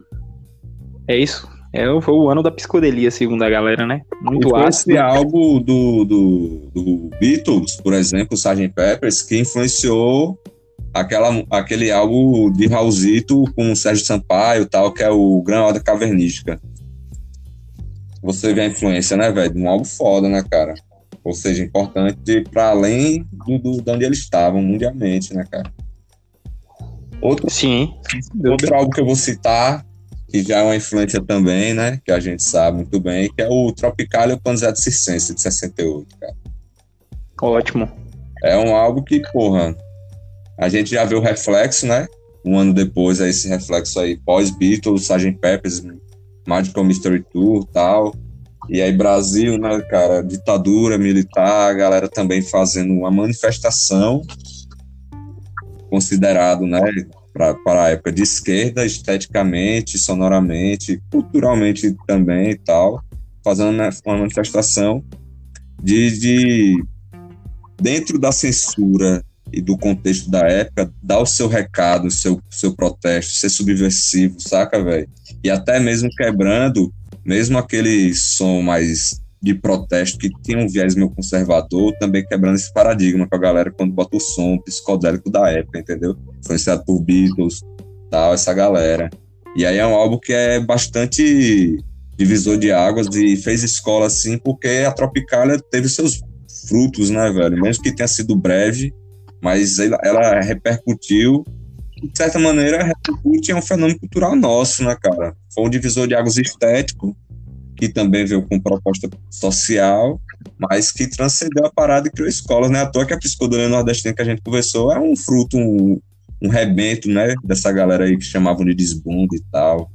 É isso. É, foi o ano da psicodelia, segundo a galera, né? Muito ácido. Esse álbum do, do, do Beatles, por exemplo, Sgt. Peppers, que influenciou aquela, aquele álbum de Raulzito com o Sérgio Sampaio tal, que é o Gran Ordem Cavernística você vê a influência, né, velho, de um álbum foda, né, cara? Ou seja, importante para além do, do, de onde eles estavam mundialmente, né, cara? Outro, Sim. Outro álbum que eu vou citar, que já é uma influência também, né, que a gente sabe muito bem, que é o Tropical e o Panzete Circense, de 68, cara. Ótimo. É um álbum que, porra, a gente já vê o reflexo, né? Um ano depois, é esse reflexo aí, pós-Beatles, Sgt. Peppers, Magical Mystery Tour tal. E aí, Brasil, né, cara, ditadura militar, a galera também fazendo uma manifestação considerado, né, para a época de esquerda, esteticamente, sonoramente, culturalmente também e tal, fazendo uma manifestação de, de dentro da censura e do contexto da época, dar o seu recado, o seu, seu protesto, ser subversivo, saca, velho? E até mesmo quebrando, mesmo aquele som mais de protesto que tinha um viés meio conservador, também quebrando esse paradigma com a galera quando bota o som psicodélico da época, entendeu? Influenciado por Beatles, tal, essa galera. E aí é um álbum que é bastante divisor de águas e fez escola assim, porque a Tropicália teve seus frutos, né, velho? Mesmo que tenha sido breve, mas ela, ela repercutiu de certa maneira, repercute é um fenômeno cultural nosso, né, cara? Foi um divisor de águas estético, que também veio com proposta social, mas que transcendeu a parada e criou escolas, né? À toa que a psicodelia nordestina que a gente conversou é um fruto, um, um rebento, né? Dessa galera aí que chamavam de desbunde e tal.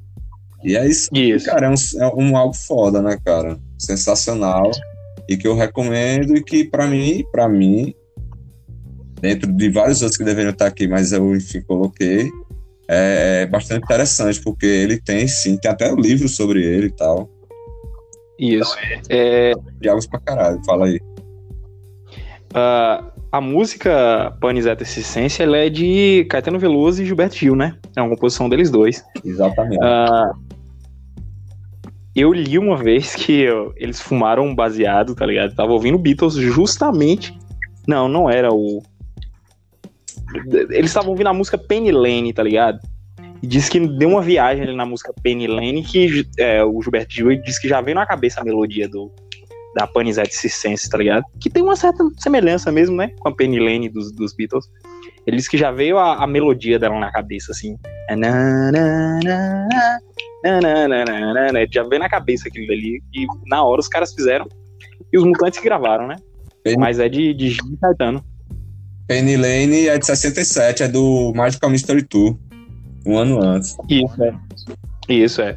E é isso, isso. cara, é um, é um algo foda, né, cara? Sensacional. E que eu recomendo e que, para mim, para mim, dentro de vários outros que deveriam estar aqui, mas eu, enfim, coloquei. É, é bastante interessante, porque ele tem, sim, tem até um livro sobre ele e tal. Isso. Então, é... Diálogos pra caralho, fala aí. Uh, a música Panizeta Essência ela é de Caetano Veloso e Gilberto Gil, né? É uma composição deles dois. Exatamente. Uh, eu li uma vez que eu, eles fumaram um baseado, tá ligado? Tava ouvindo Beatles justamente. Não, não era o. Eles estavam ouvindo a música Penny Lane, tá ligado? E disse que deu uma viagem ali na música Penny Lane que é, o Gilberto Gil disse que já veio na cabeça a melodia do, da Panisette Circense, tá ligado? Que tem uma certa semelhança mesmo, né? Com a Penny Lane dos, dos Beatles. Ele disse que já veio a, a melodia dela na cabeça, assim. Já veio na cabeça aquilo dali. E na hora os caras fizeram. E os mutantes gravaram, né? Mas é de, de Gil Caetano. Penny Lane é de 67, é do Magical Mystery Tour. Um ano antes. Isso, é. Isso, é.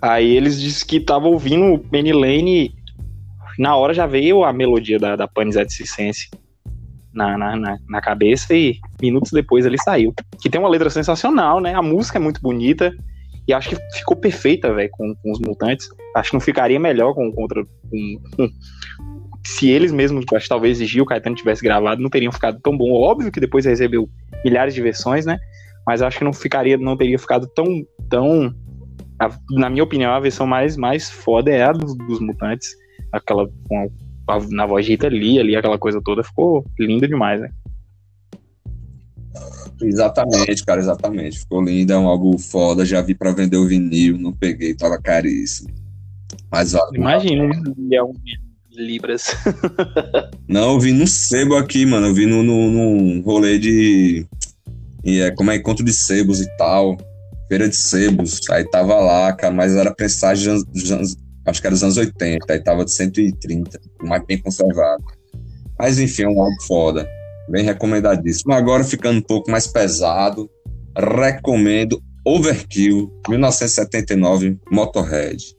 Aí eles disseram que estavam ouvindo Penny Lane. Na hora já veio a melodia da, da Panisette na, na, na, na, cabeça e minutos depois ele saiu. Que tem uma letra sensacional, né? A música é muito bonita e acho que ficou perfeita, velho, com, com, os Mutantes. Acho que não ficaria melhor com, contra. Com, com, se eles mesmos, acho que talvez Gil o Caetano tivesse gravado, não teriam ficado tão bom. Óbvio que depois recebeu milhares de versões, né? Mas acho que não ficaria, não teria ficado tão. tão a, na minha opinião, a versão mais, mais foda é a dos, dos Mutantes. Aquela com na voz de Rita Lee ali, aquela coisa toda, ficou linda demais, né? Exatamente, cara, exatamente. Ficou linda, é um álbum foda. Já vi pra vender o vinil, não peguei, tava caríssimo. Mas vale. Imagina, é um libras. não, eu vi no sebo aqui, mano. Eu vi no, no, no rolê de. E é, como é encontro de sebos e tal. Feira de sebos. Aí tava lá, cara, mas era prestagem acho que era dos anos 80, aí tava de 130, mais bem conservado. Mas enfim, é um álbum foda, bem recomendadíssimo. Agora ficando um pouco mais pesado, recomendo Overkill, 1979, Motorhead.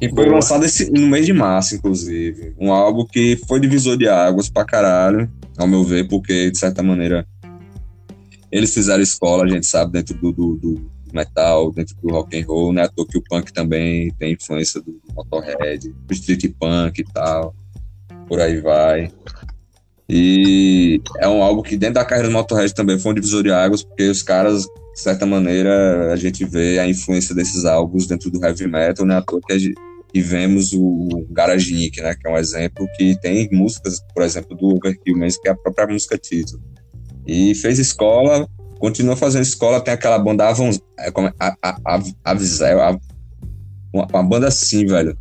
E foi lançado esse, no mês de março, inclusive. Um álbum que foi divisor de águas pra caralho, ao meu ver, porque, de certa maneira, eles fizeram escola, a gente sabe, dentro do, do, do metal, dentro do rock and roll, né? À toa que o punk também tem influência do Motorhead, do street punk e tal, por aí vai. E é um álbum que dentro da carreira do Motorhead também foi um divisor de águas, porque os caras, de certa maneira, a gente vê a influência desses álbuns dentro do heavy metal, né? À toa que, gente, e vemos o Garage Inc., né? Que é um exemplo que tem músicas, por exemplo, do Overkill mesmo, que é a própria música título. E fez escola continua fazendo escola, tem aquela banda Avon, é, como é, a, a, a, a, uma, uma, banda assim, velho.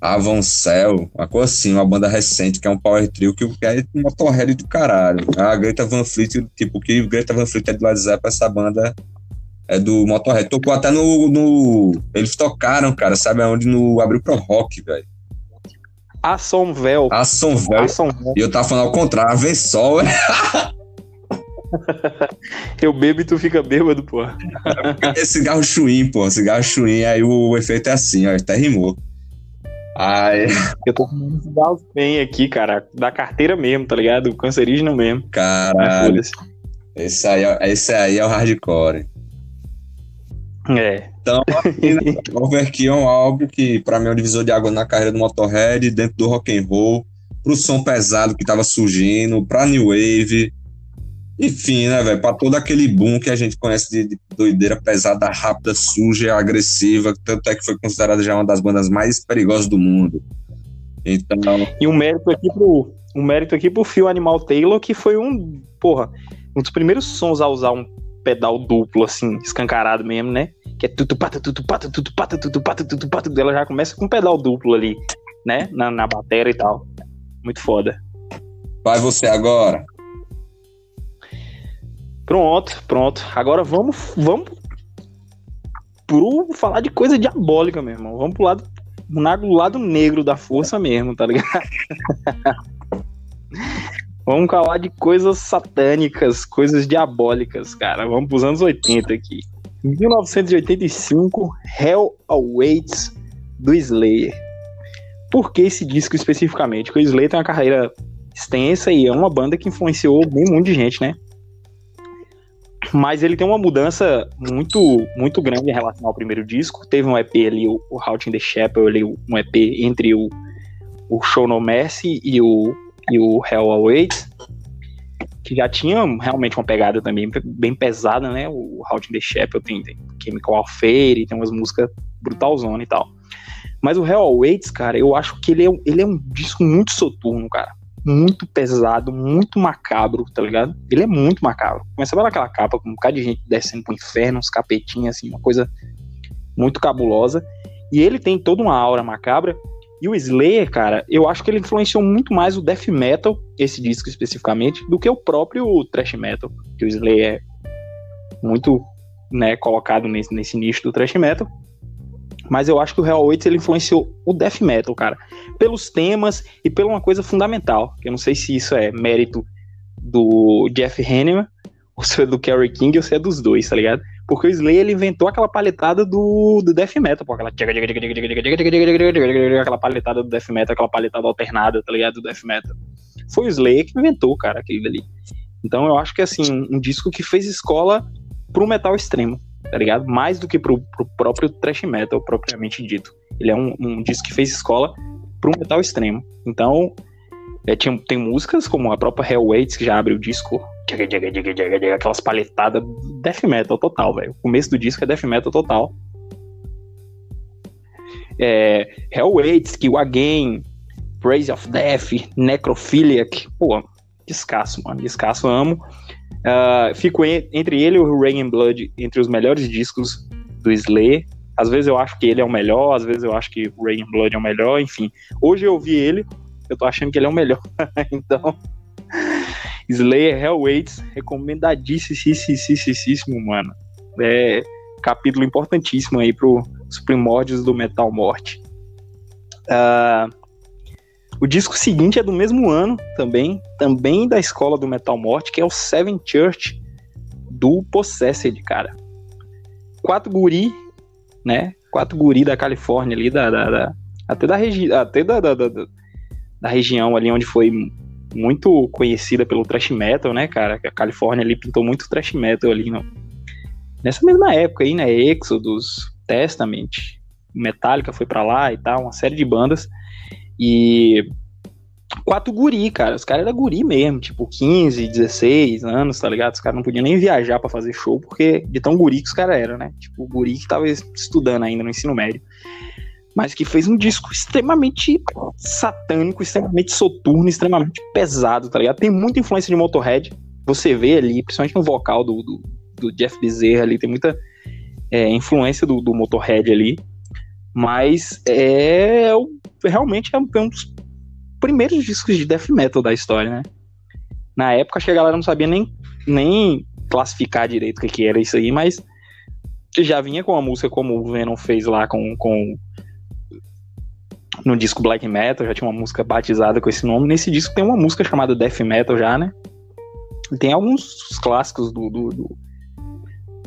Avoncel, uma coisa assim, uma banda recente, que é um power trio, que é um motorhead do caralho. A Greta Van Fleet, tipo, que Greta Van Fleet é do Led Zeppelin, essa banda é do Motorhead. Tocou até no, no... Eles tocaram, cara, sabe aonde? No Abriu Pro Rock, velho. Assomvel. Assomvel. E eu tava falando ao contrário, Avensol. Eu bebo e tu fica bêbado, pô. É cigarro chuim, pô. Cigarro chuim, aí o efeito é assim, ó. Até rimou. Ai. Eu tô fumando cigarro bem aqui, cara. Da carteira mesmo, tá ligado? Cancerígeno mesmo. Caralho. Esse aí, é, esse aí é o hardcore. É. Então, Overkill é um álbum que, pra mim, é um divisor de água na carreira do Motorhead, dentro do rock and roll, pro som pesado que tava surgindo, pra New Wave, enfim, né, velho? Pra todo aquele boom que a gente conhece de, de, doideira pesada, rápida, suja, agressiva, tanto é que foi considerada já uma das bandas mais perigosas do mundo. Então. E um mérito aqui pro. Um mérito aqui pro Phil Animal Taylor, que foi um. Porra, um dos primeiros sons a usar um pedal duplo, assim, escancarado mesmo, né? Que é tudo pata, tudo pata, tudo pata, tudo pata, tudo pata. Ela já começa com um pedal duplo ali, né? Na, na bateria e tal. Muito foda. Vai você agora. Pronto, pronto. Agora vamos, vamos pro falar de coisa diabólica, meu irmão. Vamos pro lado, pro lado negro da força mesmo, tá ligado? vamos falar de coisas satânicas, coisas diabólicas, cara. Vamos pros anos 80 aqui. 1985, Hell Awaits do Slayer. Por que esse disco especificamente? Porque o Slayer tem uma carreira extensa e é uma banda que influenciou bem muito de gente, né? Mas ele tem uma mudança muito muito grande em relação ao primeiro disco. Teve um EP ali, o, o Out in the Chapel, ali, um EP entre o, o Show No Mercy e o, e o Hell Awaits, que já tinha realmente uma pegada também bem pesada, né? O Out in the Chapel tem, tem Chemical Affair, tem umas músicas brutalzona e tal. Mas o Hell Awaits, cara, eu acho que ele é, ele é um disco muito soturno, cara. Muito pesado, muito macabro, tá ligado? Ele é muito macabro. Começa pela aquela capa com um bocado de gente descendo pro inferno, uns capetinhos, assim, uma coisa muito cabulosa. E ele tem toda uma aura macabra. E o Slayer, cara, eu acho que ele influenciou muito mais o death metal, esse disco especificamente, do que o próprio thrash metal. Que o Slayer é muito né, colocado nesse, nesse nicho do thrash metal. Mas eu acho que o Hell Awaits ele influenciou o death metal, cara, pelos temas e pela uma coisa fundamental. Que eu não sei se isso é mérito do Jeff Hanneman, ou se é do Kerry King, ou se é dos dois, tá ligado? Porque o Slayer ele inventou aquela paletada do, do death metal, pô, aquela aquela paletada do death metal, aquela paletada alternada, tá ligado? Do death metal. Foi o Slayer que inventou, cara, aquele dali. Então eu acho que assim, um disco que fez escola pro metal extremo, tá ligado? Mais do que pro, pro próprio thrash metal propriamente dito. Ele é um, um disco que fez escola pro metal extremo. Então, é, tinha, tem músicas como a própria Hell Waits, que já abre o disco aquelas paletadas death metal total, velho. O começo do disco é death metal total. É, Hell Waits, Kill Again, Praise of Death, Necrophiliac. Pô, descasso, mano. Descasso, amo. Uh, fico en entre ele e o Rain and Blood entre os melhores discos do Slayer. Às vezes eu acho que ele é o melhor, às vezes eu acho que o Rain and Blood é o melhor, enfim. Hoje eu ouvi ele, eu tô achando que ele é o melhor. então, Slayer Hellwaits, recomendadíssimo, mano. É capítulo importantíssimo aí para os primórdios do Metal Morte. Uh, o disco seguinte é do mesmo ano também, também da escola do Metal Morte, que é o Seven Church do Possessed, cara. Quatro guri, né? Quatro guri da Califórnia ali, da, da, da até da, regi até da, da, da, da região ali onde foi muito conhecida pelo thrash metal, né, cara? A Califórnia ali pintou muito thrash metal ali. Nessa mesma época aí, né, Exodus, Testament, Metallica foi para lá e tal, uma série de bandas. E quatro guri, cara. Os caras eram guri mesmo, tipo 15, 16 anos, tá ligado? Os caras não podiam nem viajar para fazer show, porque de tão guri que os caras eram, né? Tipo, guri que tava estudando ainda no ensino médio mas que fez um disco extremamente satânico, extremamente soturno, extremamente pesado, tá ligado? Tem muita influência de Motorhead. Você vê ali, principalmente no vocal do, do, do Jeff Bezerra ali, tem muita é, influência do, do Motorhead ali. Mas é realmente é um dos primeiros discos de death metal da história, né? Na época, acho que a galera não sabia nem, nem classificar direito o que, que era isso aí, mas já vinha com a música como o Venom fez lá com, com no disco Black Metal, já tinha uma música batizada com esse nome. Nesse disco tem uma música chamada Death Metal já, né? E tem alguns clássicos do, do, do,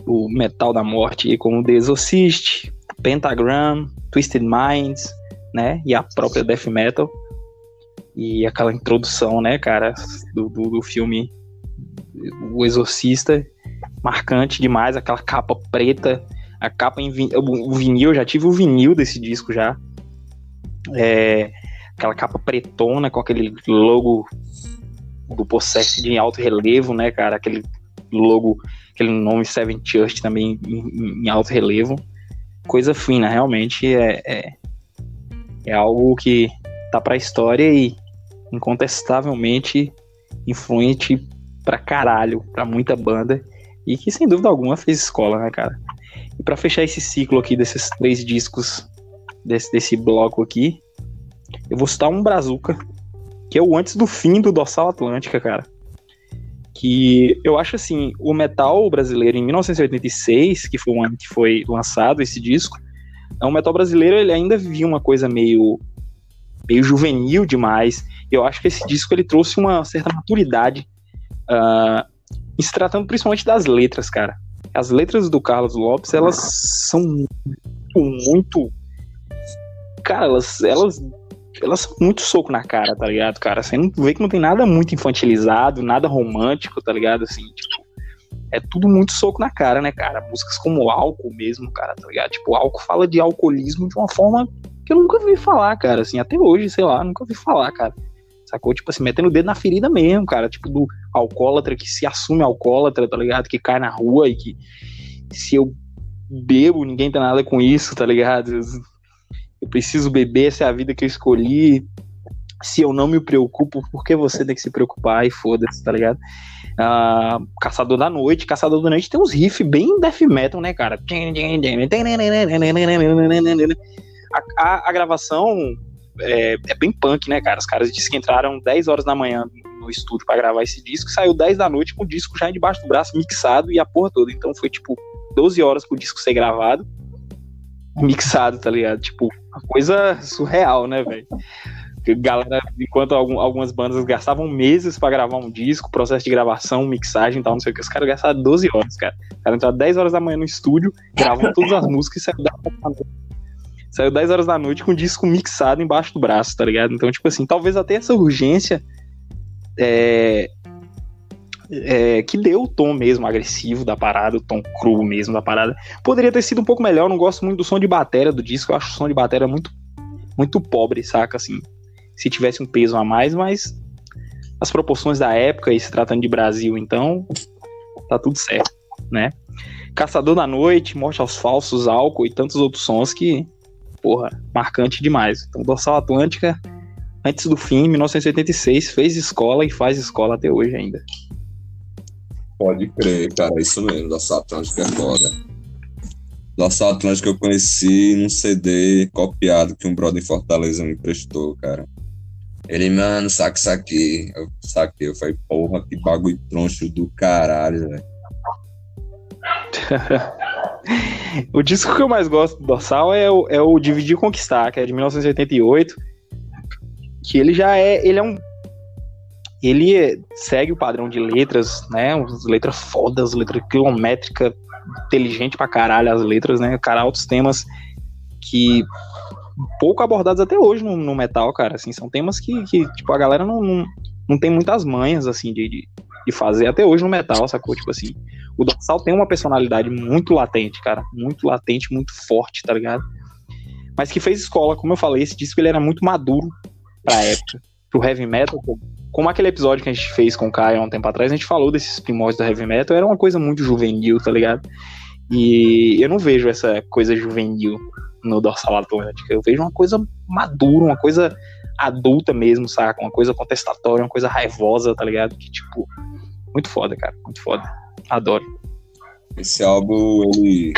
do metal da morte, como The Exorcist, Pentagram, Twisted Minds, né? E a própria Death Metal. E aquela introdução, né, cara, do, do, do filme O Exorcista, marcante demais, aquela capa preta, a capa em o vinil, já tive o vinil desse disco já. É, aquela capa pretona com aquele logo do Possessed em alto relevo, né, cara? Aquele logo, aquele nome Seven Church também em, em alto relevo. Coisa fina, realmente é, é, é algo que tá pra história e incontestavelmente influente pra caralho, pra muita banda. E que sem dúvida alguma fez escola, né, cara? E para fechar esse ciclo aqui desses três discos desse, desse bloco aqui, eu vou citar um Brazuca, que é o antes do fim do Dorsal Atlântica, cara. Que eu acho assim, o metal brasileiro em 1986, que foi o ano que foi lançado esse disco, é um metal brasileiro, ele ainda vivia uma coisa meio meio juvenil demais. Eu acho que esse disco ele trouxe uma certa maturidade, uh, se tratando principalmente das letras, cara. As letras do Carlos Lopes, elas são muito, muito cara, elas, elas, elas são muito soco na cara, tá ligado, cara? Você não vê que não tem nada muito infantilizado, nada romântico, tá ligado? Assim, tipo, é tudo muito soco na cara, né, cara? Músicas como álcool mesmo, cara, tá ligado? Tipo, álcool fala de alcoolismo de uma forma que eu nunca vi falar, cara, assim, até hoje, sei lá, nunca vi falar, cara. Sacou? Tipo assim, metendo o dedo na ferida mesmo, cara. Tipo, do alcoólatra que se assume alcoólatra, tá ligado? Que cai na rua e que se eu bebo, ninguém tem nada com isso, tá ligado? Eu preciso beber, essa é a vida que eu escolhi. Se eu não me preocupo, por que você tem que se preocupar? E foda-se, tá ligado? Uh, Caçador da Noite. Caçador da Noite tem uns riffs bem death metal, né, cara? A, a, a gravação é, é, bem punk, né, cara? Os caras disseram que entraram 10 horas da manhã no estúdio para gravar esse disco, saiu 10 da noite com o disco já debaixo do braço, mixado e a porra toda. Então foi tipo 12 horas pro disco ser gravado, mixado, tá ligado? Tipo, uma coisa surreal, né, velho? Galera, enquanto algum, algumas bandas gastavam meses para gravar um disco, processo de gravação, mixagem e tal, não sei o que, os caras gastaram 12 horas, cara. Os caras entraram 10 horas da manhã no estúdio, gravavam todas as músicas e saiu 10 horas da noite. Saiu 10 horas da noite com o disco mixado embaixo do braço, tá ligado? Então, tipo assim, talvez até essa urgência é, é, que deu o tom mesmo agressivo da parada, o tom cru mesmo da parada. Poderia ter sido um pouco melhor, eu não gosto muito do som de bateria do disco, eu acho o som de bateria muito, muito pobre, saca? Assim, se tivesse um peso a mais, mas as proporções da época e se tratando de Brasil, então tá tudo certo, né? Caçador da Noite, Morte aos Falsos, Álcool e tantos outros sons que, porra, marcante demais. Então, Dorsal Atlântica, antes do fim, 1986, fez escola e faz escola até hoje ainda. Pode crer, cara, isso mesmo, Dorsal Atlântica é. Dorsal Atlântica eu conheci num CD copiado que um brother em Fortaleza me emprestou, cara. Ele, mano, saca isso aqui. Eu saquei, eu falei, porra, que bagulho troncho do caralho, velho. o disco que eu mais gosto do Dorsal é o, é o Dividir e Conquistar, que é de 1988. Que ele já é. Ele é um. Ele segue o padrão de letras, né? As letras fodas, letras quilométrica, inteligente pra caralho as letras, né? Cara, altos temas que pouco abordados até hoje no, no, metal, cara. Assim, são temas que, que tipo, a galera não, não, não tem muitas manhas, assim, de, de, de, fazer até hoje no metal, sacou? Tipo assim, o Dorsal tem uma personalidade muito latente, cara. Muito latente, muito forte, tá ligado? Mas que fez escola, como eu falei, esse disco ele era muito maduro pra época. Pro heavy metal, como aquele episódio que a gente fez com o Caio há um tempo atrás, a gente falou desses primórdios do heavy metal, era uma coisa muito juvenil, tá ligado? E eu não vejo essa coisa juvenil no dorsal atlântico. Eu vejo uma coisa madura, uma coisa adulta mesmo, saca? Uma coisa contestatória, uma coisa raivosa, tá ligado? Que, tipo, muito foda, cara. Muito foda. Adoro. Esse álbum, ele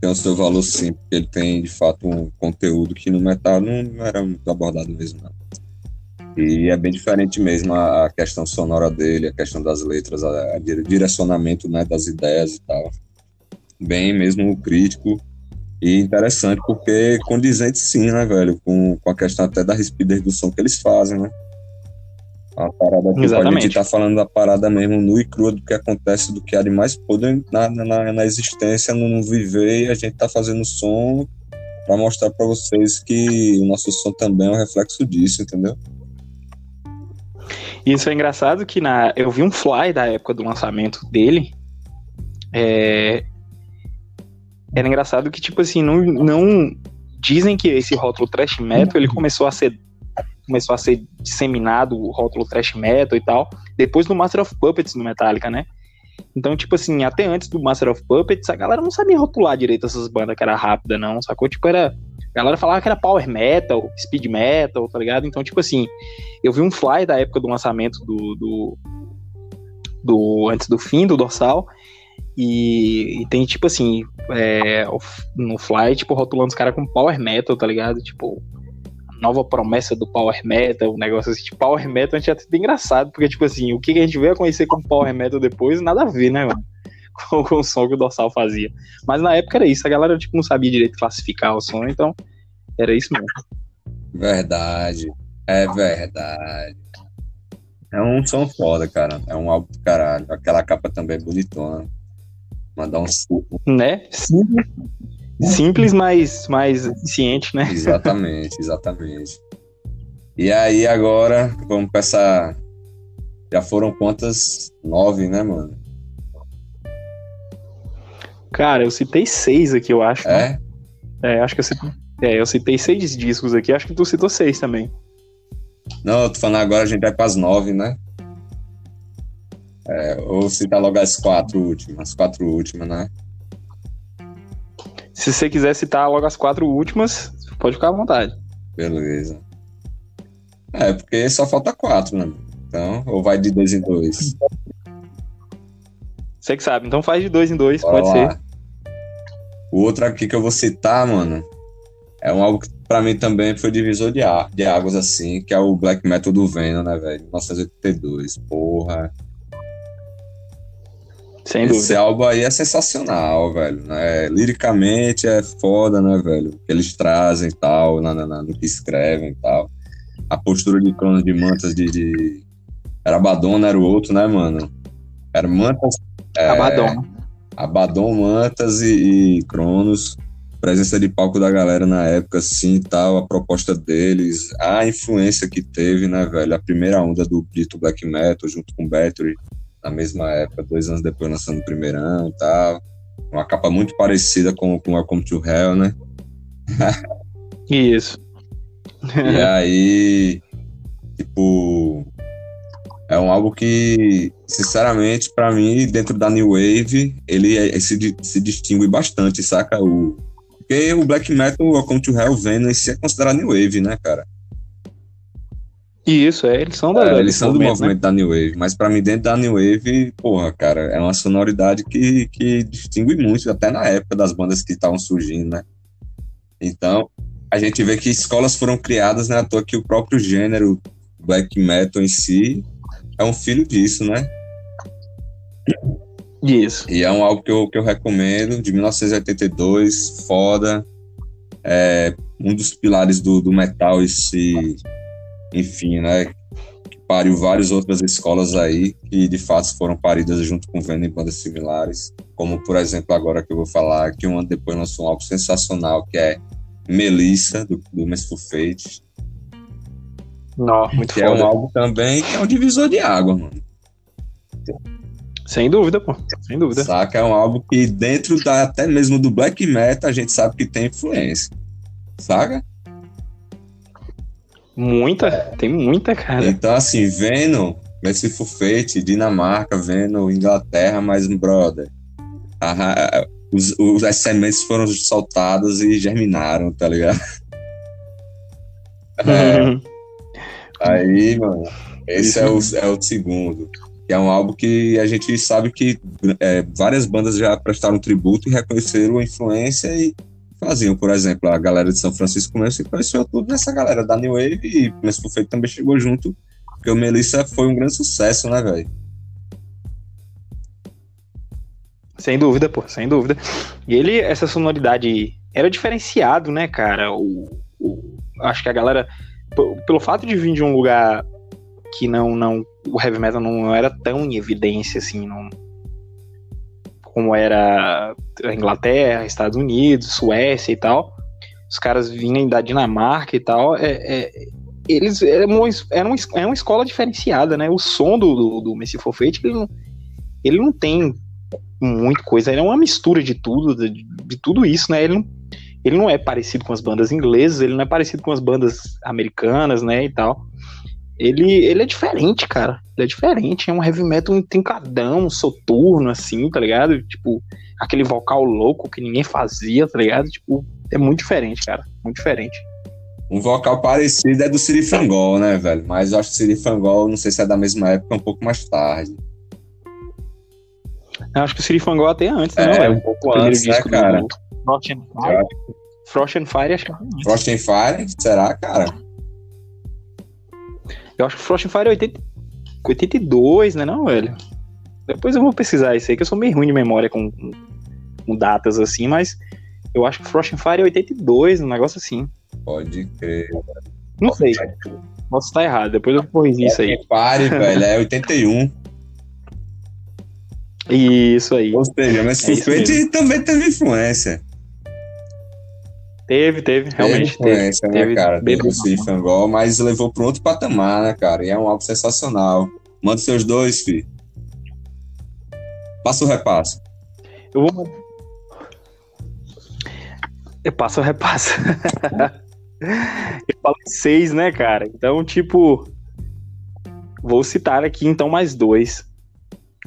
tem o seu valor sim, porque ele tem, de fato, um conteúdo que no metal não era muito abordado mesmo, não. E é bem diferente mesmo a, questão sonora dele, a questão das letras, a direcionamento né, das ideias e tal. Bem mesmo crítico e interessante porque condizente sim, né, velho? Com, com a questão até da rispidez do som que eles fazem, né? A parada que a gente tá falando da parada mesmo nua e crua do que acontece, do que há de mais podre na, na, na existência, no, no viver, e a gente tá fazendo som para mostrar para vocês que o nosso som também é um reflexo disso, entendeu? Isso é engraçado que na, eu vi um fly da época do lançamento dele. É, era engraçado que, tipo assim, não, não dizem que esse rótulo trash metal ele começou a ser começou a ser disseminado o rótulo trash metal e tal depois do Master of Puppets no Metallica, né? Então, tipo assim, até antes do Master of Puppets, a galera não sabia rotular direito essas bandas que era rápida, não, sacou? Tipo, era. A galera falava que era power metal, speed metal, tá ligado? Então, tipo assim, eu vi um fly da época do lançamento do. do, do antes do fim do dorsal. E, e tem, tipo assim, é, no Fly, tipo, rotulando os caras com Power Metal, tá ligado? Tipo, nova promessa do Power Metal, um negócio assim, tipo, Power Metal a gente até engraçado, porque, tipo assim, o que a gente veio a conhecer como Power Metal depois, nada a ver, né, mano? Com, com o som que o Dorsal fazia. Mas na época era isso, a galera, tipo, não sabia direito classificar o som, então era isso mesmo. Verdade, é verdade. É um som foda, cara. É um álbum do caralho. Aquela capa também é bonitona. Mandar um suco. Né? Simples, simples mas mais eficiente, né? Exatamente, exatamente. E aí agora, vamos pra essa. Já foram quantas? Nove, né, mano? Cara, eu citei seis aqui, eu acho. É? Né? É, acho que eu citei. É, eu citei seis discos aqui, acho que tu citou seis também. Não, eu tô falando agora, a gente vai pras nove, né? É, ou citar logo as quatro últimas, as quatro últimas, né? Se você quiser citar logo as quatro últimas, Pode ficar à vontade. Beleza. É, porque só falta quatro, né? Então, ou vai de dois em dois? Você que sabe. Então faz de dois em dois, Bora pode lá. ser. O outro aqui que eu vou citar, mano, é um álbum que pra mim também foi divisor de, de águas, assim, que é o Black Metal do Venom, né, velho? 1982. Porra. Sem Esse dúvida. álbum aí é sensacional, velho. Né? Liricamente é foda, né, velho? O que eles trazem e tal, na, na, no que escrevem e tal. A postura de Cronos de Mantas de, de... Era Abaddon, era o outro, né, mano? Era Mantas. É... Abaddon. Abaddon, Mantas e, e Cronos. Presença de palco da galera na época, assim, tal, a proposta deles, a influência que teve, né, velho? A primeira onda do dito black metal, junto com Battery, na mesma época, dois anos depois lançando o primeirão e tal. Uma capa muito parecida com, com Welcome to Hell, né? Isso. e aí, tipo, é um álbum que, sinceramente, para mim, dentro da New Wave, ele é, se, se distingue bastante, saca? O, porque o Black Metal, o Welcome to Hell, esse é considerado New Wave, né, cara? Isso, é, eles são, da, é, eles são do movimento né? da New Wave, mas para mim dentro da New Wave, porra, cara, é uma sonoridade que, que distingue muito, até na época das bandas que estavam surgindo, né? Então, a gente vê que escolas foram criadas, né, à toa que o próprio gênero black metal em si é um filho disso, né? Isso. E é um álbum que eu, que eu recomendo, de 1982, foda, é um dos pilares do, do metal esse enfim, né? Que pariu várias outras escolas aí que de fato foram paridas junto com Venom em bandas similares, como por exemplo agora que eu vou falar, que um ano depois lançou um álbum sensacional que é Melissa, do, do Merciful Fate. Não, muito que foda. é um álbum também que é um divisor de água, mano. Sem dúvida, pô. Sem dúvida. Saca? É um álbum que dentro da, até mesmo do black metal a gente sabe que tem influência. Saca? Muita, tem muita, cara. Então, assim, vendo esse Fufete, Dinamarca, vendo Inglaterra, mais um brother. A, os, os, as sementes foram soltadas e germinaram, tá ligado? É. Aí, mano, esse é o, é o segundo. Que é um álbum que a gente sabe que é, várias bandas já prestaram tributo e reconheceram a influência e faziam, por exemplo, a galera de São Francisco mesmo se conheceu tudo nessa galera da New Wave e Mesmo Feito também chegou junto, porque o Melissa foi um grande sucesso, né, velho? Sem dúvida, pô, sem dúvida. E ele, essa sonoridade era diferenciado, né, cara? O, o acho que a galera, pelo fato de vir de um lugar que não, não, o heavy metal não era tão em evidência, assim, não, como era a Inglaterra, Estados Unidos, Suécia e tal, os caras vinham da Dinamarca e tal, é, é, eles eram, eram, é uma escola diferenciada, né? O som do, do, do Messi Fofete, ele não, ele não tem muita coisa, ele é uma mistura de tudo, de, de tudo isso, né? Ele não, ele não é parecido com as bandas inglesas, ele não é parecido com as bandas americanas, né, e tal ele, ele é diferente, cara. Ele é diferente. É um heavy metal intrincadão, soturno, assim, tá ligado? Tipo, aquele vocal louco que ninguém fazia, tá ligado? Tipo, é muito diferente, cara. Muito diferente. Um vocal parecido é do Sirifangol, né, velho? Mas eu acho que Sirifangol, não sei se é da mesma época, um pouco mais tarde. Eu acho que o Sirifangol até antes, né? É, um pouco antes, né, cara? Frost and Fire. Frost and Fire, acho que é Frost and Fire? Será, cara? Eu acho que Frost Fire é 80, 82, né, não, velho? Depois eu vou pesquisar isso aí, que eu sou meio ruim de memória com, com, com datas assim, mas eu acho que Frost Fire é 82, um negócio assim. Pode crer. Não sei. Posso estar errado, depois eu vou corrigir isso aí. Pare, velho, é 81. Isso aí. Ou seja, mas é também teve influência. Teve, teve, realmente teve. Teve, né, cara? Teve Fangol, mas levou para outro patamar, né, cara? E é um álbum sensacional. Manda seus dois, fi. Passa o repasso. Eu vou. Eu passo o repasso. eu falo seis, né, cara? Então, tipo. Vou citar aqui então mais dois.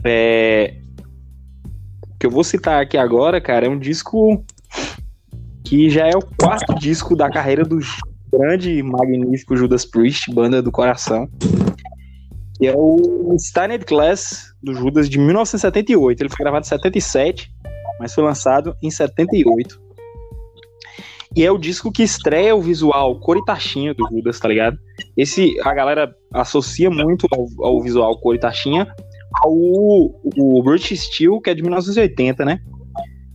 É... O que eu vou citar aqui agora, cara, é um disco que já é o quarto disco da carreira do grande e magnífico Judas Priest, banda do coração. Que é o Stained Class do Judas de 1978. Ele foi gravado em 77, mas foi lançado em 78. E é o disco que estreia o visual cor e taxinha do Judas, tá ligado? Esse, a galera associa muito ao, ao visual cor e taxinha ao o British Steel, que é de 1980, né?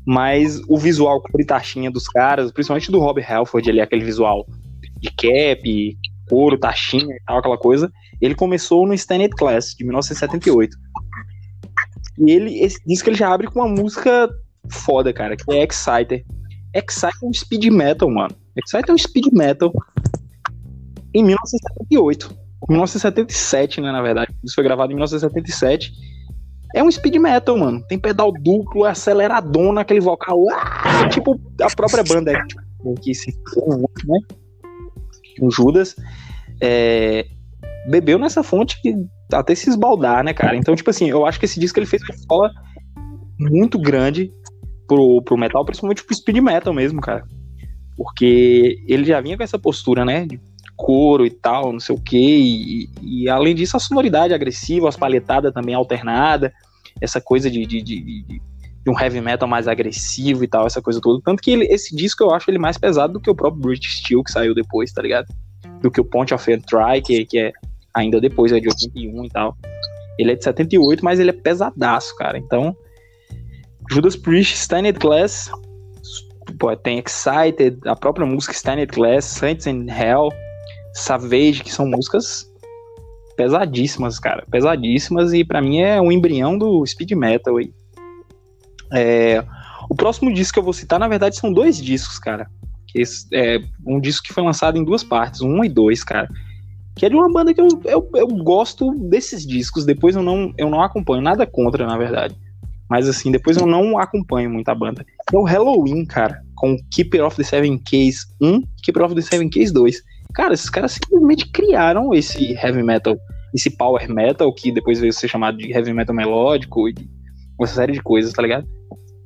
Mas o visual cor e taxinha dos caras, principalmente do Rob Halford, ali, aquele visual de cap, couro, taxinha e tal, aquela coisa, ele começou no Stanley Class, de 1978. E ele, esse disco ele já abre com uma música foda, cara, que é Exciter. Excite é um speed metal, mano. Excite é um speed metal em 1978. 1977, né, na verdade. Isso foi gravado em 1977. É um speed metal, mano. Tem pedal duplo, aceleradona, aquele vocal. Ah, tipo a própria banda que se né? O Judas é, bebeu nessa fonte até se esbaldar, né, cara? Então, tipo assim, eu acho que esse disco ele fez uma escola muito grande pro, pro metal, principalmente pro speed metal mesmo, cara. Porque ele já vinha com essa postura, né? De couro e tal, não sei o quê. E, além disso, a sonoridade agressiva, as palhetadas também alternada, essa coisa de, de, de, de, um heavy metal mais agressivo e tal, essa coisa toda. Tanto que ele, esse disco eu acho ele mais pesado do que o próprio British Steel que saiu depois, tá ligado? Do que o Point of Entry, que, que é ainda depois, é de 81 e tal. Ele é de 78, mas ele é pesadaço, cara. Então, Judas Priest, Stained Glass, tem Excited, a própria música Stained Glass, Saints in Hell, Savage, que são músicas pesadíssimas, cara, pesadíssimas e para mim é um embrião do speed metal aí. É, o próximo disco que eu vou citar, na verdade, são dois discos, cara. Que é um disco que foi lançado em duas partes, um e dois, cara. Que é de uma banda que eu, eu, eu gosto desses discos. Depois eu não, eu não acompanho, nada contra, na verdade. Mas assim, depois eu não acompanho muito a banda. É o Halloween, cara, com Keeper of the Seven Keys 1 Keeper of the Seven Keys 2. Cara, esses caras simplesmente criaram esse heavy metal, esse power metal, que depois veio ser chamado de heavy metal melódico e uma série de coisas, tá ligado?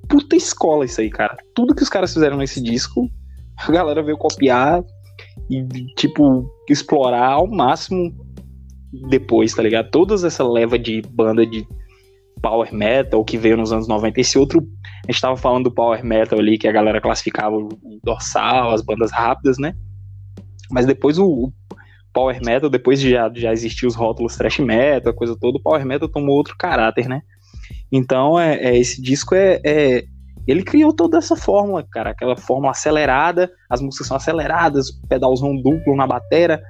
Puta escola isso aí, cara. Tudo que os caras fizeram nesse disco, a galera veio copiar e, tipo, explorar ao máximo depois, tá ligado? Todas essa leva de banda de power metal que veio nos anos 90. Esse outro, a gente tava falando do power metal ali, que a galera classificava o dorsal, as bandas rápidas, né? Mas depois o, power metal, depois de já, já existir os rótulos thrash metal, a coisa toda, o power metal tomou outro caráter, né? Então, é, é esse disco é, é, Ele criou toda essa fórmula, cara, aquela fórmula acelerada, as músicas são aceleradas, pedalzão duplo na batera,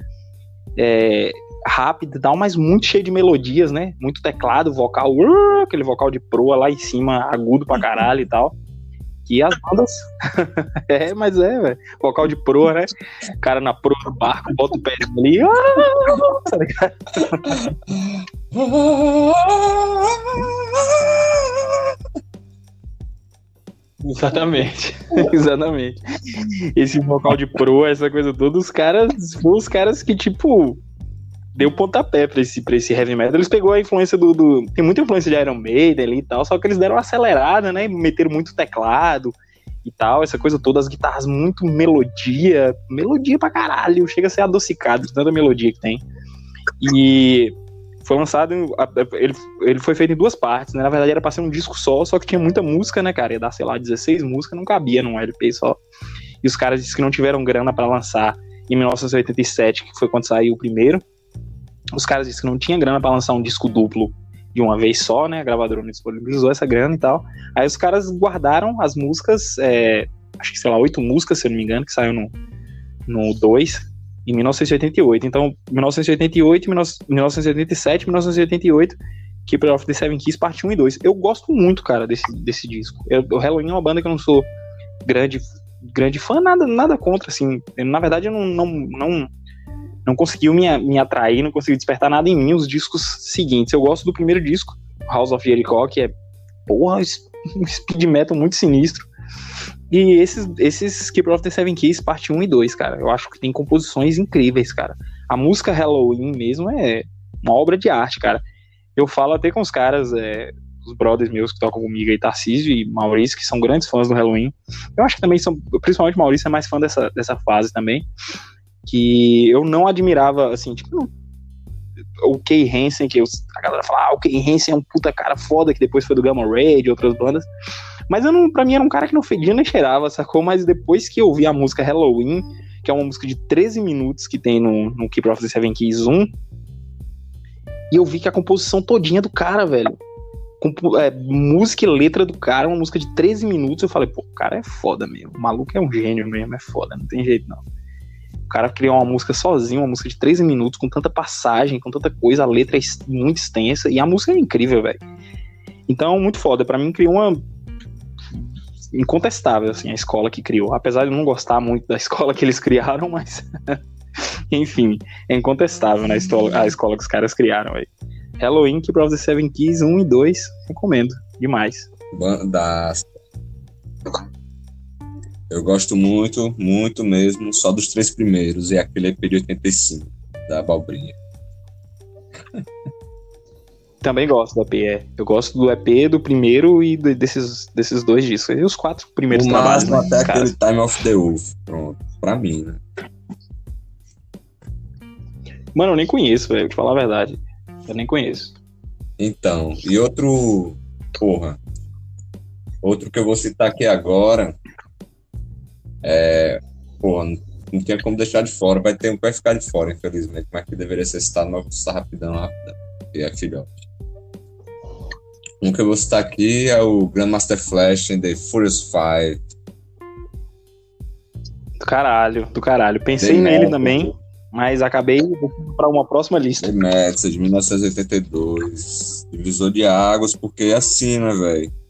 é, rápido e tal, mas muito cheio de melodias, né? Muito teclado, vocal, uh, aquele vocal de proa lá em cima, agudo pra caralho e tal. Que as bandas. é, mas é, velho. Vocal de proa, né? cara na proa do barco, bota o pé ali. Tá? Exatamente, exatamente. Esse vocal de proa, essa coisa toda, os caras, os caras que, tipo, deu pontapé pra esse, pra esse heavy metal. Eles pegou a influência do, do, Tem muita influência de Iron Maiden ali e tal, só que eles deram uma acelerada, né? Meteram muito teclado e tal, essa coisa toda, as guitarras muito melodia, melodia pra caralho, chega a ser adocicado, tanta melodia que tem. E foi lançado, ele, ele foi feito em duas partes, né? Na verdade era pra ser um disco só, só que tinha muita música, né, cara? Ia dar, sei lá, 16 músicas, não cabia num LP só. E os caras disseram que não tiveram grana para lançar em 1987, que foi quando saiu o primeiro. Os caras disseram que não tinha grana para lançar um disco duplo de uma vez só, né? A gravadora não disponibilizou essa grana e tal. Aí os caras guardaram as músicas, é, acho que sei lá, oito músicas, se eu não me engano, que saiu no, no 2, em 1988. Então, 1988, 1987, 1988, Keeper of the Seven Keys, parte 1 e 2. Eu gosto muito, cara, desse, desse disco. Eu, o Halloween é uma banda que eu não sou grande, grande fã, nada, nada contra, assim. Eu, na verdade, eu não, não, não não conseguiu me, me atrair, não conseguiu despertar nada em mim os discos seguintes. Eu gosto do primeiro disco, House of Jericho, que é, porra, um speed metal muito sinistro. E esses, esses Keeper of the Seven Keys, parte 1 e 2, cara. Eu acho que tem composições incríveis, cara. A música Halloween mesmo é uma obra de arte, cara. Eu falo até com os caras, é, os brothers meus que tocam comigo aí, Tarcísio e Maurício, que são grandes fãs do Halloween. Eu acho que também são, principalmente Maurício é mais fã dessa, dessa fase também, que eu não admirava, assim, tipo, o Kay Hansen, que eu, a galera fala, ah, o Kay Hansen é um puta cara foda, que depois foi do Gamma Ray, de outras bandas, mas eu não, pra mim era um cara que não fedia nem cheirava, sacou? Mas depois que eu vi a música Halloween, que é uma música de 13 minutos que tem no, no Keep of the Seven Keys 1, e eu vi que a composição todinha do cara, velho, é, música e letra do cara, uma música de 13 minutos, eu falei, pô, o cara é foda mesmo, o maluco é um gênio mesmo, é foda, não tem jeito não. Cara criou uma música sozinho, uma música de 13 minutos, com tanta passagem, com tanta coisa, a letra é muito extensa, e a música é incrível, velho. Então, muito foda. Para mim, criou uma incontestável, assim, a escola que criou. Apesar de eu não gostar muito da escola que eles criaram, mas. Enfim, é incontestável né, a, escola, que os caras criaram aí. Halloween, Keep of Seven Keys 1 e 2, recomendo. Demais. Das. Eu gosto muito, muito mesmo, só dos três primeiros, e aquele EP de 85, da Balbrinha. Também gosto do EP, é. Eu gosto do EP do primeiro e desses, desses dois discos. E os quatro primeiros o trabalhos. Máximo até aquele Time of the Wolf. Pronto. Pra mim, né? Mano, eu nem conheço, velho. Te falar a verdade. Eu nem conheço. Então, e outro. Porra. Outro que eu vou citar aqui agora. É. Porra, não tinha como deixar de fora. Vai ter um que vai ficar de fora, infelizmente. Mas que deveria ser citado, mas vou citar rapidão, rapidão. E é filhote. Um que eu vou citar aqui é o Grandmaster Flash em The Furious Five. Do caralho, do caralho. Pensei The nele também, mas acabei para uma próxima lista. The de 1982. Divisor de águas, porque é assim, né, velho?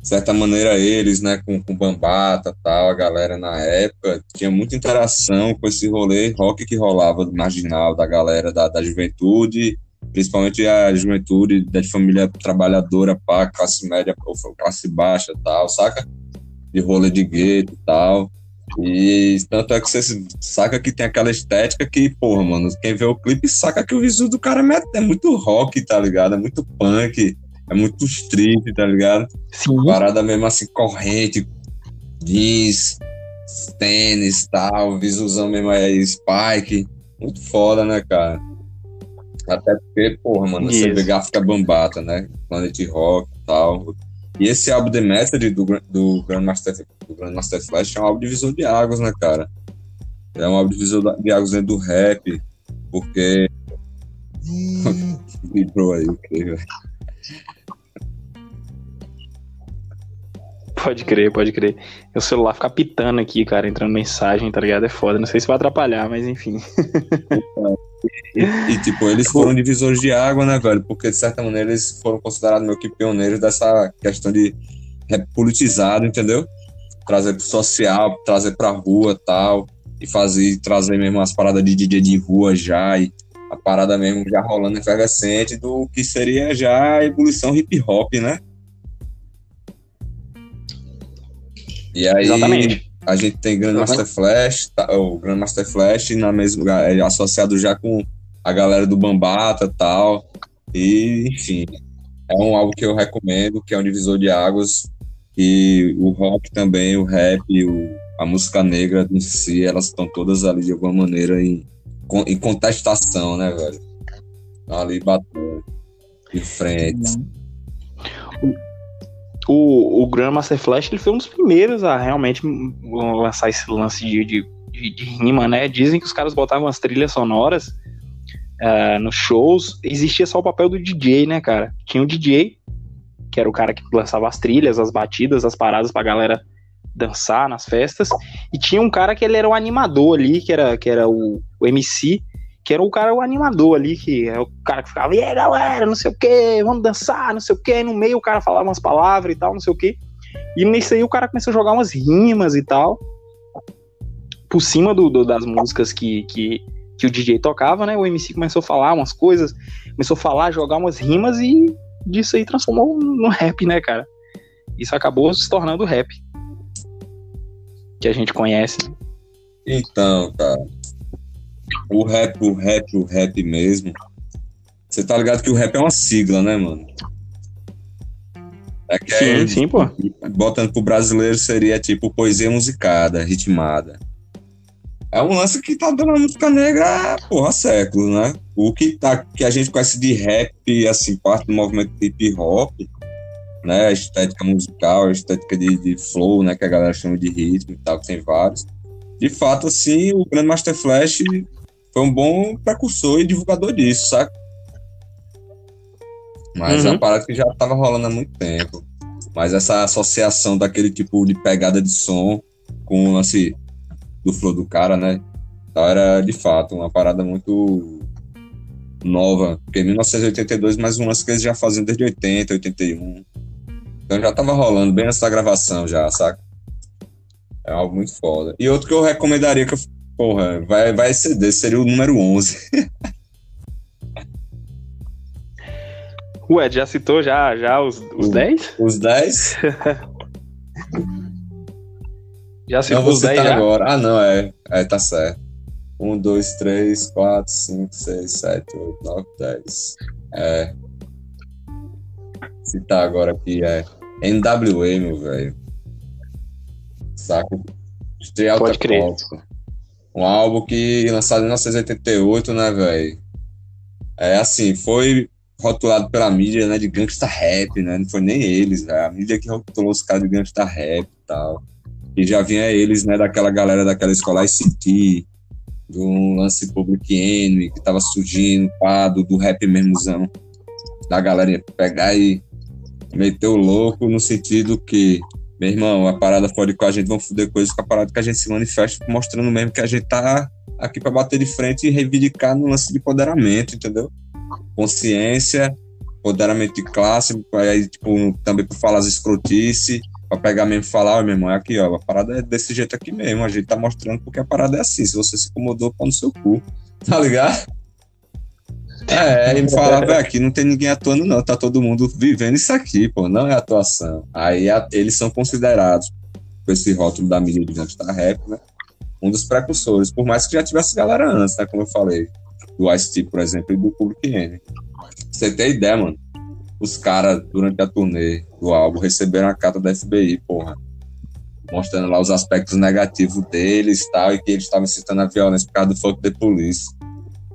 De certa maneira, eles, né, com, com Bambata tal, a galera na época, tinha muita interação com esse rolê rock que rolava do marginal, da galera da, da juventude principalmente a juventude da família trabalhadora, pá, classe média classe baixa tal, saca? De rolê de gueto e tal. E tanto é que você saca que tem aquela estética que, porra, mano, quem vê o clipe saca que o visual do cara é muito rock, tá ligado? É muito punk, é muito street, tá ligado? Sim. Parada mesmo assim, corrente, jeans, tênis tal, visualzão mesmo aí, spike. Muito foda, né, cara? Até porque, porra, mano, Isso. você vê Gafka Bambata, né? Planet Rock e tal. E esse álbum The Method do, do Grandmaster, do Grandmaster Flash é um álbum divisor de águas, né, cara? É um álbum divisor de águas dentro do rap, porque. Vibrou aí, o que, velho? Pode crer, pode crer. O celular fica pitando aqui, cara, entrando mensagem, tá ligado? É foda. Não sei se vai atrapalhar, mas enfim. E, e, tipo, eles foram divisores de água, né, velho? Porque, de certa maneira, eles foram considerados meio que pioneiros dessa questão de politizado, entendeu? Trazer pro social, trazer pra rua tal. E fazer, trazer mesmo as paradas de DJ de rua já. E a parada mesmo já rolando efervescente do que seria já a evolução hip hop, né? E aí, Exatamente. a gente tem Grandmaster Flash, tá, o Grandmaster Flash na mesma, é associado já com a galera do Bambata e tal. E, enfim, é um álbum que eu recomendo, que é um divisor de águas. E o rock também, o rap, o, a música negra em si, elas estão todas ali de alguma maneira em, em contestação, né, velho? Ali batendo de frente. Uhum o, o Grandmaster Flash ele foi um dos primeiros a realmente lançar esse lance de, de, de, de rima, né? Dizem que os caras botavam as trilhas sonoras uh, nos shows, existia só o papel do DJ, né, cara? Tinha o DJ, que era o cara que lançava as trilhas, as batidas, as paradas pra galera dançar nas festas, e tinha um cara que ele era o animador ali, que era, que era o, o MC, que era o cara, o animador ali, que é o cara que ficava, e aí galera, não sei o que, vamos dançar, não sei o que, no meio o cara falava umas palavras e tal, não sei o que. E nisso aí o cara começou a jogar umas rimas e tal, por cima do, do, das músicas que, que, que o DJ tocava, né? O MC começou a falar umas coisas, começou a falar, jogar umas rimas e disso aí transformou no rap, né, cara? Isso acabou se tornando rap. Que a gente conhece. Então, cara, o rap, o rap, o rap mesmo. Você tá ligado que o rap é uma sigla, né, mano? É que Sim, é- sim, pô. Botando pro brasileiro seria tipo poesia musicada, ritmada. É um lance que tá dando a música negra, porra, há séculos, né? O que, tá, que a gente conhece de rap, assim, parte do movimento hip hop, né? A estética musical, a estética de, de flow, né? Que a galera chama de ritmo e tal, que tem vários. De fato, assim, o Grande Master Flash foi um bom precursor e divulgador disso, saca? Mas é Uhum. uma parada que já tava rolando há muito tempo. Mas essa associação daquele tipo de pegada de som com o lance do flow do cara, né? Então era de fato uma parada muito nova. Porque em 1982, mais um lance que eles já faziam desde 80, 81. Então já tava rolando bem antes da gravação já, saca? É algo muito foda. E outro que eu recomendaria que eu, porra, vai, vai exceder, seria o número 11. O Ed já citou já, já os, os O- 10? Os 10, Já citou os 10 citar já? agora. Ah, não, é. É, tá certo. 1, 2, 3, 4, 5, 6, 7, 8, 9, 10. É. Citar agora aqui é NWA, meu velho. Straight Pode crer. Compton. Um álbum que lançado em 1988, né, velho? É assim, foi rotulado pela mídia, né, de gangsta rap, né? Não foi nem eles, velho. A mídia que rotulou os caras de gangsta rap e tal. E já vinha eles, né, daquela galera daquela escola ICT, do lance Public Enemy, que tava surgindo, pá, do, do rap mesmozão. Da galera pegar e meter o louco no sentido que, meu irmão, a parada pode com a gente, vão foder coisas com a parada que a gente se manifesta, mostrando mesmo que a gente tá aqui pra bater de frente e reivindicar no lance de empoderamento, entendeu? Consciência, empoderamento de classe, aí, tipo, também por falar as escrotice, pra pegar mesmo e falar, ó, meu irmão, é aqui, ó, a parada é desse jeito aqui mesmo, a gente tá mostrando porque a parada é assim, se você se incomodou, pau no seu cu, tá ligado? É, e me falar, velho, aqui não tem ninguém atuando não, tá todo mundo vivendo isso aqui, pô, não é atuação. Aí a- eles são considerados, com esse rótulo da mídia de gangsta rap, né, um dos precursores, por mais que já tivesse galera antes, né, como eu falei, do Ice-T, por exemplo, e do Public Enemy. Você tem ideia, mano? Os caras, durante a turnê do álbum, receberam a carta da FBI, porra. Mostrando lá os aspectos negativos deles e tal, e que eles estavam incitando a violência por causa do fuck the police.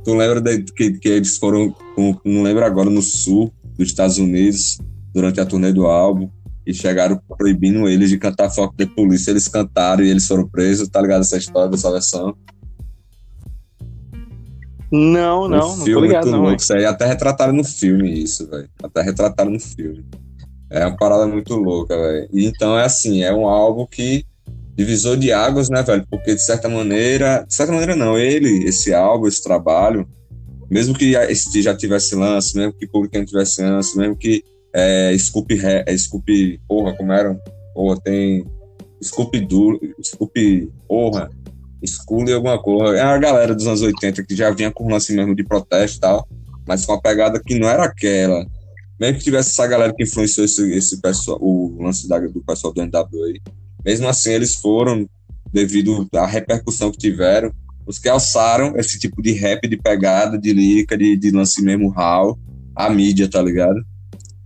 Tu lembra de, que, que eles foram, com- não lembro agora, no sul dos Estados Unidos, durante a turnê do álbum, e chegaram proibindo eles de cantar fuck the police. Eles cantaram e eles foram presos, tá ligado? Essa história dessa versão. Não, não, não tô filme ligado, não. louco. Isso aí até retrataram no filme, isso, velho. Até retrataram no filme. É uma parada muito louca, velho. E Então é assim, é um álbum que divisor de águas, né, velho? Porque de certa maneira, de certa maneira não, ele, esse álbum, esse trabalho, mesmo que esse já tivesse lance, mesmo que Public Enemy tivesse lance, mesmo que é, Scoop, é, Scoop, porra, como era? Porra, tem Scoop Duro, Scoop, porra, School alguma coisa. É a galera dos anos 80 que já vinha com lance mesmo de protesto e tal, mas com uma pegada que não era aquela. Mesmo que tivesse essa galera que influenciou esse, esse pessoal, o lance da, do pessoal do NWA, mesmo assim eles foram, devido à repercussão que tiveram, os que alçaram esse tipo de rap, de pegada, de lírica, de, de lance mesmo raw, a mídia, tá ligado?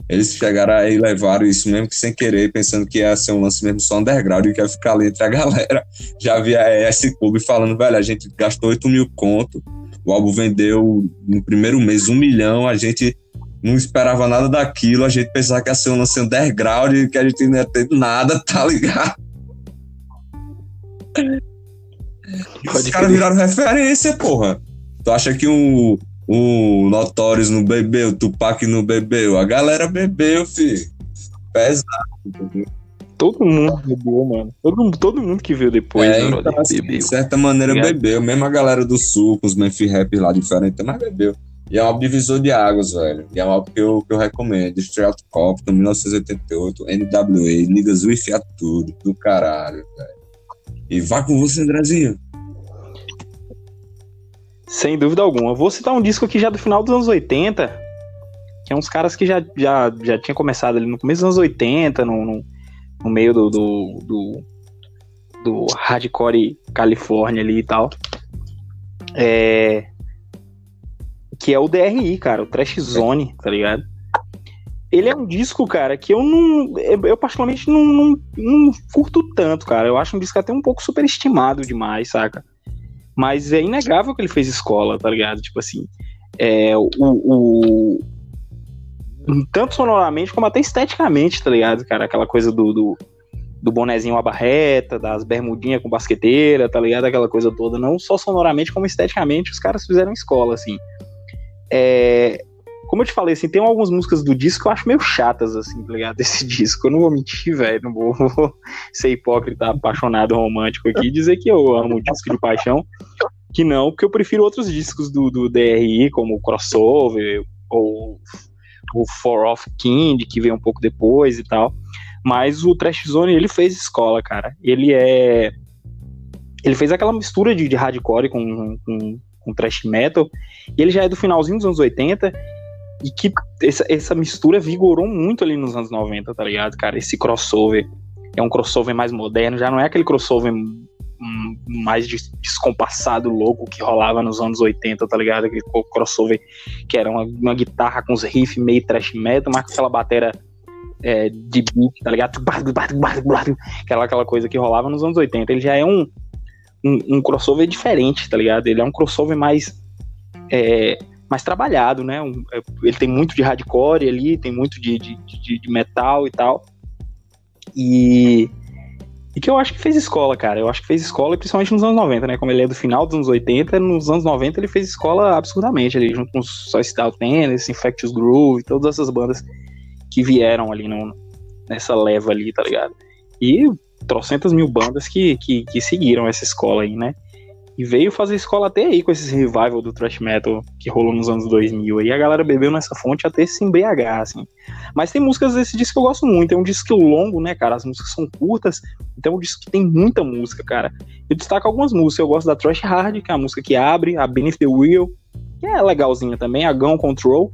Eles chegaram aí levaram isso mesmo que sem querer, pensando que ia ser um lance mesmo só underground e que ia ficar ali entre a galera. Já via esse clube falando, velho, a gente gastou 8 mil conto, o álbum vendeu no primeiro mês um milhão, a gente não esperava nada daquilo, a gente pensava que ia ser um lance underground e que a gente não ia ter nada, tá ligado? Os caras viraram referência, porra. Tu acha que o, o Notorious não bebeu, o Tupac não bebeu? A galera bebeu, filho. Pesado. entendeu? Todo mundo bebeu, mano. Todo, todo mundo que veio depois, é, né, então, assim, bebeu. de certa maneira Obrigado. bebeu. Mesmo a galera do Sul, com os Memphis Rap lá diferentes, mas bebeu. E é um divisor de águas, velho. E é um álbum que eu, que eu recomendo. Straight Compton, 1988, NWA, Niggas With a tudo, do caralho, velho. E vá com você, Andrezinho. Sem dúvida alguma. Vou citar um disco aqui já do final dos anos 80, que é uns caras que já, já, já tinha começado ali no começo dos anos 80, no, no, no meio do, do, do, do hardcore Califórnia ali e tal. É, que é o DRI, cara, o Trash Zone, tá ligado? Ele é um disco, cara, que eu não. Eu, particularmente não, não, não, curto tanto, cara. Eu acho um disco até um pouco superestimado demais, saca? Mas é inegável que ele fez escola, tá ligado? Tipo assim. É, o, o, tanto sonoramente como até esteticamente, tá ligado, cara? Aquela coisa do, do, do bonezinho barreta, das bermudinhas com basqueteira, tá ligado? Aquela coisa toda. Não só sonoramente, como esteticamente, os caras fizeram escola, assim. É, como eu te falei, assim, tem algumas músicas do disco que eu acho meio chatas, assim, tá ligado? Desse disco. Eu não vou mentir, velho. Não vou, vou, ser hipócrita, apaixonado, romântico aqui e dizer que eu amo o disco de paixão. Que não, porque eu prefiro outros discos do, do DRI, como o Crossover, ou o For of King, que veio um pouco depois e tal. Mas o Trash Zone, ele fez escola, cara. Ele é. Ele fez aquela mistura de, de hardcore com, com, com trash metal. E ele já é do finalzinho dos anos 80 e que essa, essa mistura vigorou muito ali nos anos 90, tá ligado, cara? Esse crossover é um crossover mais moderno, já não é aquele crossover mais descompassado, louco que rolava nos anos 80, tá ligado? Aquele crossover que era uma, uma guitarra com os riffs meio trash metal, mas com aquela bateria é, de beat, tá ligado? Aquela, aquela coisa que rolava nos anos 80. Ele já é um, um, um crossover diferente, tá ligado? Ele é um crossover mais. É, mais trabalhado, né? Um, é, ele tem muito de hardcore ali, tem muito de, de, de, de, metal e tal. E, e que eu acho que fez escola, cara. Eu acho que fez escola, principalmente nos anos 90, né? Como ele é do final dos anos 80, nos anos 90 ele fez escola absurdamente ali, junto com Style Tennis, Infectious Groove, todas essas bandas que vieram ali no, nessa leva ali, tá ligado? E trocentas mil bandas que, que, que seguiram essa escola aí, né? E veio fazer escola até aí com esse revival do thrash metal que rolou nos anos 2000. E a galera bebeu nessa fonte até se embriagar, assim. Mas tem músicas desse disco que eu gosto muito. É um disco longo, né, cara? As músicas são curtas. Então é um disco que tem muita música, cara. Eu destaco algumas músicas. Eu gosto da Thrash Hard, que é a música que abre. A Beneath the Wheel, que é legalzinha também. A Gun Control.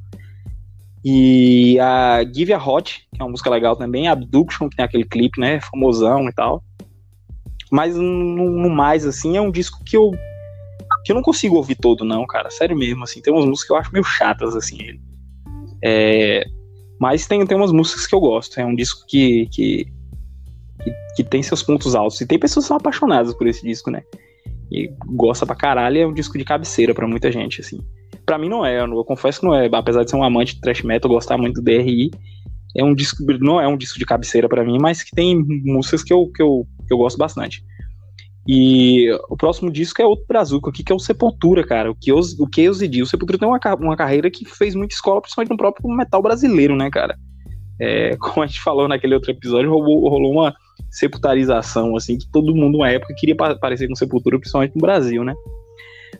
E a Give a Hot, que é uma música legal também. A Abduction, que tem aquele clipe, né? Famosão e tal. Mas no, no, mais, assim, é um disco que eu que eu não consigo ouvir todo, não, cara. Sério mesmo, assim. Tem umas músicas que eu acho meio chatas, assim, ele. É, mas tem, tem umas músicas que eu gosto. É um disco que, que, que, que, tem seus pontos altos. E tem pessoas que são apaixonadas por esse disco, né? E gosta pra caralho. É um disco de cabeceira para muita gente, assim. Pra mim não é, eu, eu, confesso que não é. Apesar de ser um amante de thrash metal, gostar muito do DRI, é um disco, não é um disco de cabeceira para mim, mas que tem músicas que eu, que eu, que eu gosto bastante. E o próximo disco é outro brazuco aqui, que é o Sepultura, cara. O que o que O Sepultura tem uma, uma carreira que fez muita escola, principalmente no próprio metal brasileiro, né, cara? É, como a gente falou naquele outro episódio, rolou, rolou uma sepultarização, assim, que todo mundo, na época, queria parecer com Sepultura, principalmente no Brasil, né?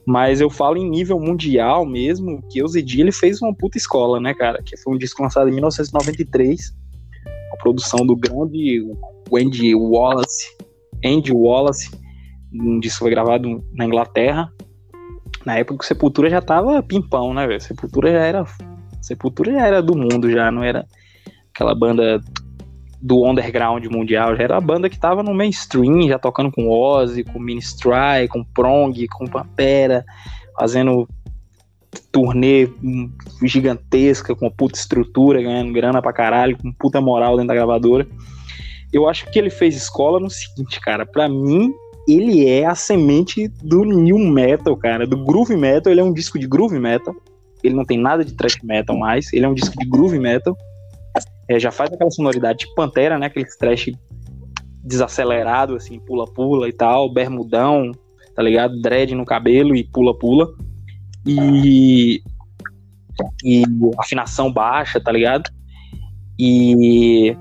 Mas eu falo em nível mundial mesmo, que o ele fez uma puta escola, né, cara? Que foi um disco lançado em 1993, a produção do grande Andy Wallace, Andy Wallace, um disco foi gravado na Inglaterra. Na época que Sepultura já tava pimpão, né, velho? Sepultura já era Sepultura já era do mundo já, não era aquela banda do underground mundial, já era a banda que tava no mainstream, já tocando com Ozzy, com Ministry, com Prong, com Pantera, fazendo turnê gigantesca, com puta estrutura, ganhando grana pra caralho, com puta moral dentro da gravadora. Eu acho que ele fez escola no seguinte, cara, para mim ele é a semente do new metal, cara, do groove metal, ele é um disco de groove metal. Ele não tem nada de thrash metal mais, ele é um disco de groove metal é, já faz aquela sonoridade de Pantera, né? Aquele trash desacelerado, assim, pula-pula e tal, bermudão, tá ligado? Dread no cabelo e pula-pula. E, e afinação baixa, tá ligado? E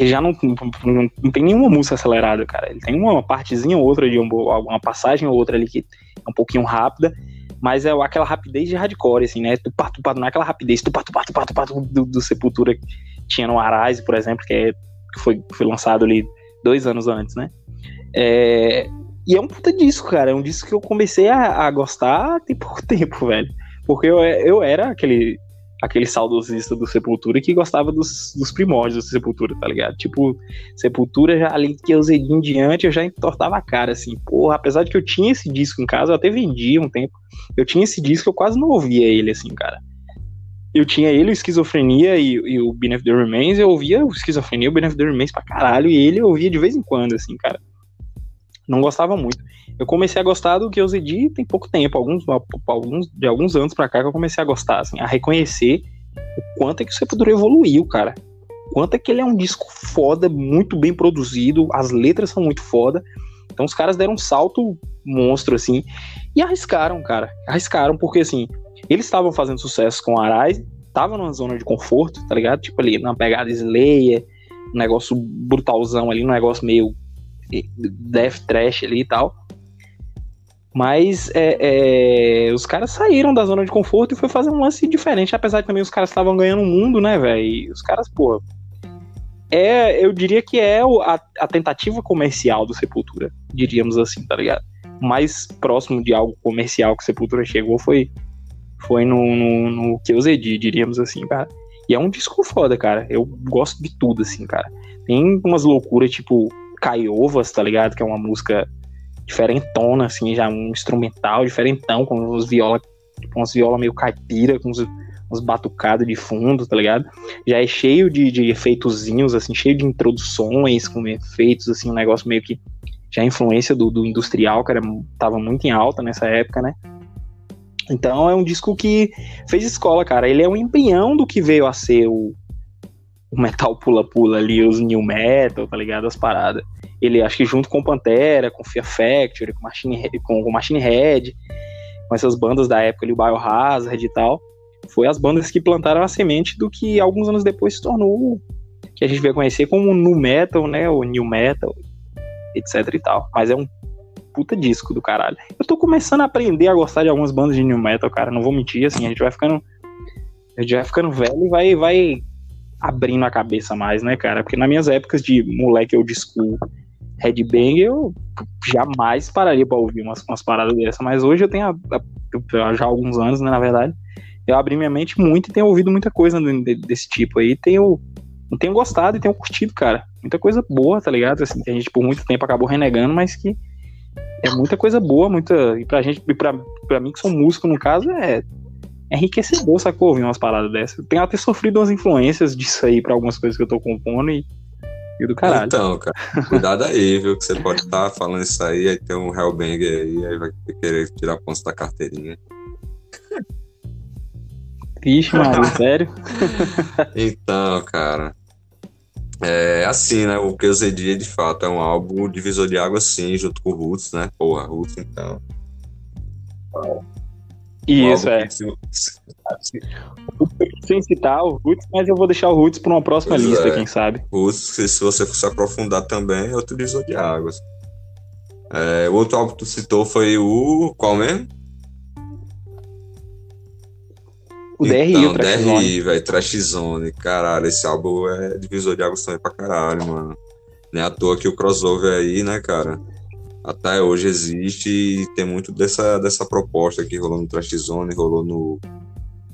ele já não, não, não, tem nenhuma música acelerada, cara. Ele tem uma partezinha ou outra de um, alguma passagem ou outra ali que é um pouquinho rápida, mas é aquela rapidez de hardcore, assim, né? Tupá, tupá, não é aquela rapidez tupá, tupá, tupá, tupá, do, do Sepultura que tinha no Arise, por exemplo, que, é, que foi, foi lançado ali dois anos antes, né? É, e é um puta disco, cara. É um disco que eu comecei a, a gostar tem pouco tempo, velho. Porque eu, eu era aquele aquele saudosista do Sepultura que gostava dos, dos primórdios do Sepultura, tá ligado? Tipo, Sepultura, já ali que eu usei em diante, eu já entortava a cara, assim, porra, apesar de que eu tinha esse disco em casa, eu até vendia um tempo, eu tinha esse disco, eu quase não ouvia ele, assim, cara. eu tinha ele, o Esquizofrenia e, e o Benefit the Remains, eu ouvia o Esquizofrenia e o Benefit the Remains pra caralho, e ele eu ouvia de vez em quando, assim, cara. Não gostava muito. Eu comecei a gostar do que eu Zedi tem pouco tempo, alguns, alguns, de alguns anos pra cá que eu comecei a gostar, assim, a reconhecer o quanto é que o Sepultura evoluiu, cara. Quanto é que ele é um disco foda, muito bem produzido, as letras são muito foda. Então os caras deram um salto monstro, assim, e arriscaram, cara. Arriscaram, porque assim, eles estavam fazendo sucesso com Arais, estavam numa zona de conforto, tá ligado? Tipo ali, numa pegada Slayer, um negócio brutalzão ali, um negócio meio death trash ali e tal. Mas é, é, os caras saíram da zona de conforto e foi fazer um lance diferente, apesar de também os caras estavam ganhando o mundo, né, velho? Os caras, pô. É, eu diria que é a, a, tentativa comercial do Sepultura, diríamos assim, tá ligado? Mais próximo de algo comercial que Sepultura chegou foi, foi no, no, no que diríamos assim, cara. E é um disco foda, cara. Eu gosto de tudo, assim, cara. Tem umas loucuras, tipo Caiovas, tá ligado? Que é uma música diferentona, assim, já um instrumental diferentão, com os viola, com umas viola meio caipira, com uns, uns batucados de fundo, tá ligado? Já é cheio de, de efeitozinhos, assim, cheio de introduções com efeitos, assim, um negócio meio que já a influência do, do industrial, que era, tava muito em alta nessa época, né? Então é um disco que fez escola, cara. Ele é um embrião do que veio a ser o, o metal pula-pula ali, os new metal, tá ligado? As paradas. Ele acho que junto com Pantera, com Fear Factory, com Machine, com, com Machine Head, com essas bandas da época ali, o Biohazard e tal, foi as bandas que plantaram a semente do que alguns anos depois se tornou que a gente veio conhecer como nu metal, né, o new metal, etc e tal. Mas é um puta disco do caralho. Eu tô começando a aprender a gostar de algumas bandas de new metal, cara, não vou mentir, assim, a gente vai ficando a gente vai ficando velho e vai vai abrindo a cabeça mais, né, cara? Porque nas minhas épocas de moleque old school, headbang, eu jamais pararia pra ouvir umas, umas paradas dessa. Mas hoje eu tenho, a, a, já há alguns anos, né, na verdade, eu abri minha mente muito e tenho ouvido muita coisa desse tipo aí. Tenho, tenho gostado e tenho curtido, cara. Muita coisa boa, tá ligado? Assim, que a gente por muito tempo acabou renegando, mas que é muita coisa boa, muita. E pra gente, e pra, pra mim que sou músico, no caso, é é enriquecedor, sacou? Ouvir umas paradas dessas. Eu tenho até sofrido umas influências disso aí pra algumas coisas que eu tô compondo e, e do caralho. Então, cara, cuidado aí, viu? Que você pode estar tá falando isso aí, aí tem um Hellbanger aí, aí vai querer tirar pontos da carteirinha. Vixe, mano, sério? então, cara. É assim, né? O que eu sei de fato é um álbum divisor de água, sim, junto com o Roots, né? Porra, Roots, então. Isso, é. Sem citar o Roots, mas eu vou deixar o Roots para uma próxima pois lista, é. quem sabe. Roots, se você se aprofundar também, é outro divisor de águas. É, o outro álbum que tu citou foi o. Qual mesmo? O DRI, então, o Trash. DRI, velho, Trash Zone. Caralho, esse álbum é divisor de águas também pra caralho, mano. Nem à toa que o crossover aí, né, cara? Até hoje existe e tem muito dessa, dessa proposta que rolou no Trash Zone, rolou no,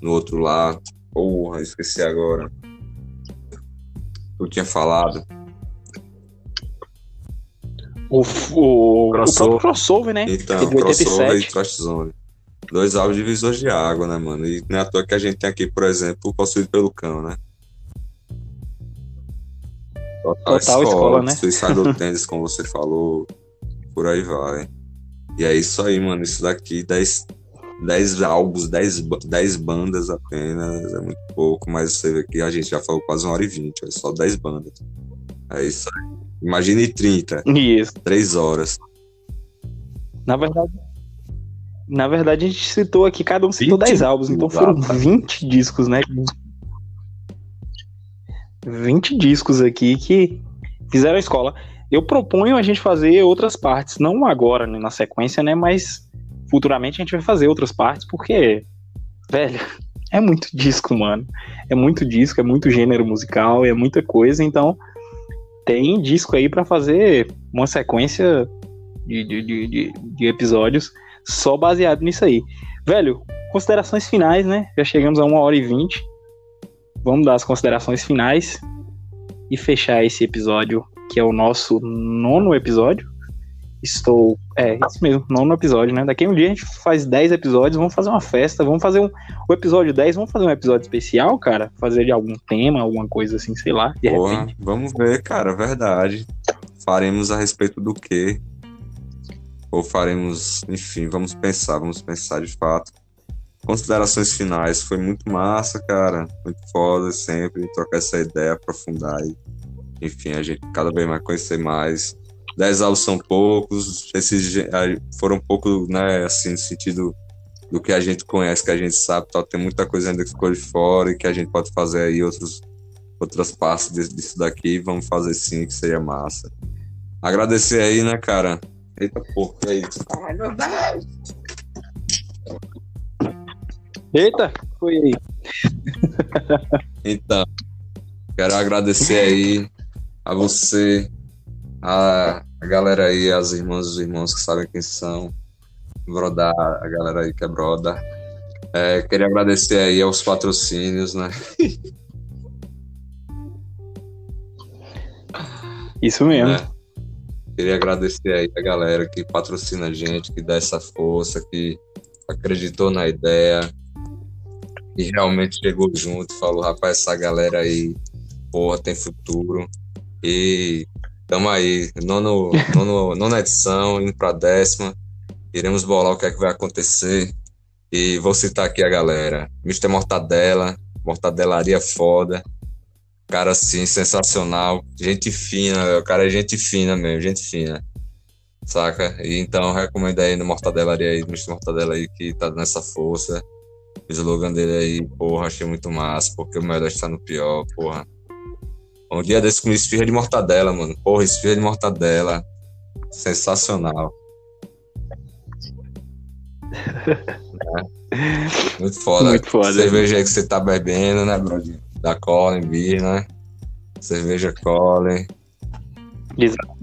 no outro lá. Porra, esqueci agora. Eu tinha falado. O, o, crossover. o crossover, né? Então, crossover e Trash Zone. Dois álbuns divisores de água, né, mano? E não é à toa que a gente tem aqui, por exemplo, Possuído pelo Cão, né? Total, escola, escola, né? Suicidal Tênis, como você falou por aí vai. E é isso aí, mano. Isso daqui, 10, 10 álbuns, 10, 10 bandas apenas, é muito pouco, mas você vê que a gente já falou quase uma hora e vinte, é só 10 bandas. É isso aí. Imagine 30. Isso. 3 horas. Na verdade. Na verdade, a gente citou aqui, cada um citou 10 álbuns, então foram 20 discos, né? 20 discos aqui que fizeram a escola. Eu proponho a gente fazer outras partes, não agora, né, na sequência, né? Mas futuramente a gente vai fazer outras partes, porque, velho, é muito disco, mano. É muito disco, é muito gênero musical, é muita coisa, então tem disco aí para fazer uma sequência de, de, de, de, episódios só baseado nisso aí. Velho, considerações finais, né? Já chegamos a uma hora e vinte. Vamos dar as considerações finais e fechar esse episódio que é o nosso nono episódio. Estou. É, isso mesmo, nono episódio, né? Daqui a um dia a gente faz 10 episódios, vamos fazer uma festa, vamos fazer um. O episódio 10, vamos fazer um episódio especial, cara? Fazer de algum tema, alguma coisa assim, sei lá. De Porra, repente. vamos ver, cara, verdade. Faremos a respeito do quê? Ou faremos, enfim, vamos pensar, vamos pensar de fato. Considerações finais, foi muito massa, cara. Muito foda sempre trocar essa ideia, aprofundar e, enfim, a gente cada vez mais conhecer mais. Dez aulas são poucos, esses foram pouco, né, assim, no sentido do que a gente conhece, que a gente sabe, tal, tem muita coisa ainda que ficou de fora e que a gente pode fazer aí outros, outras partes disso daqui, vamos fazer sim, que seria massa. Agradecer aí, né, cara? Eita porra, é isso? Ai, meu Deus! Eita, foi aí. Então, quero agradecer aí a você, a, a galera aí, as irmãs e os irmãos que sabem quem são, Brodar, a galera aí que é Broda. É, queria agradecer aí aos patrocínios, né? Isso mesmo. né? Queria agradecer aí a galera que patrocina a gente, que dá essa força, que acreditou na ideia e realmente chegou junto e falou, rapaz, essa galera aí, porra, tem futuro. E tamo aí, nono, nono, nona edição, indo pra décima. Iremos bolar o que é que vai acontecer. E vou citar aqui a galera. Mr. Mortadela, Mortadelaria foda. Cara, assim, sensacional. Gente fina, o cara é gente fina mesmo, gente fina. Saca? E então recomendo aí no Mortadelaria aí, Mr. Mortadela aí, que tá nessa força. O slogan dele aí, porra, achei muito massa, porque o melhor está no pior, porra. Um dia desse comi esfirra de mortadela, mano. Porra, esfirra de mortadela. Sensacional. É. Muito foda. Muito foda. Cerveja aí que você tá bebendo, né, Brodinho? Da Colin Beer, né? Cerveja Colin. Exato.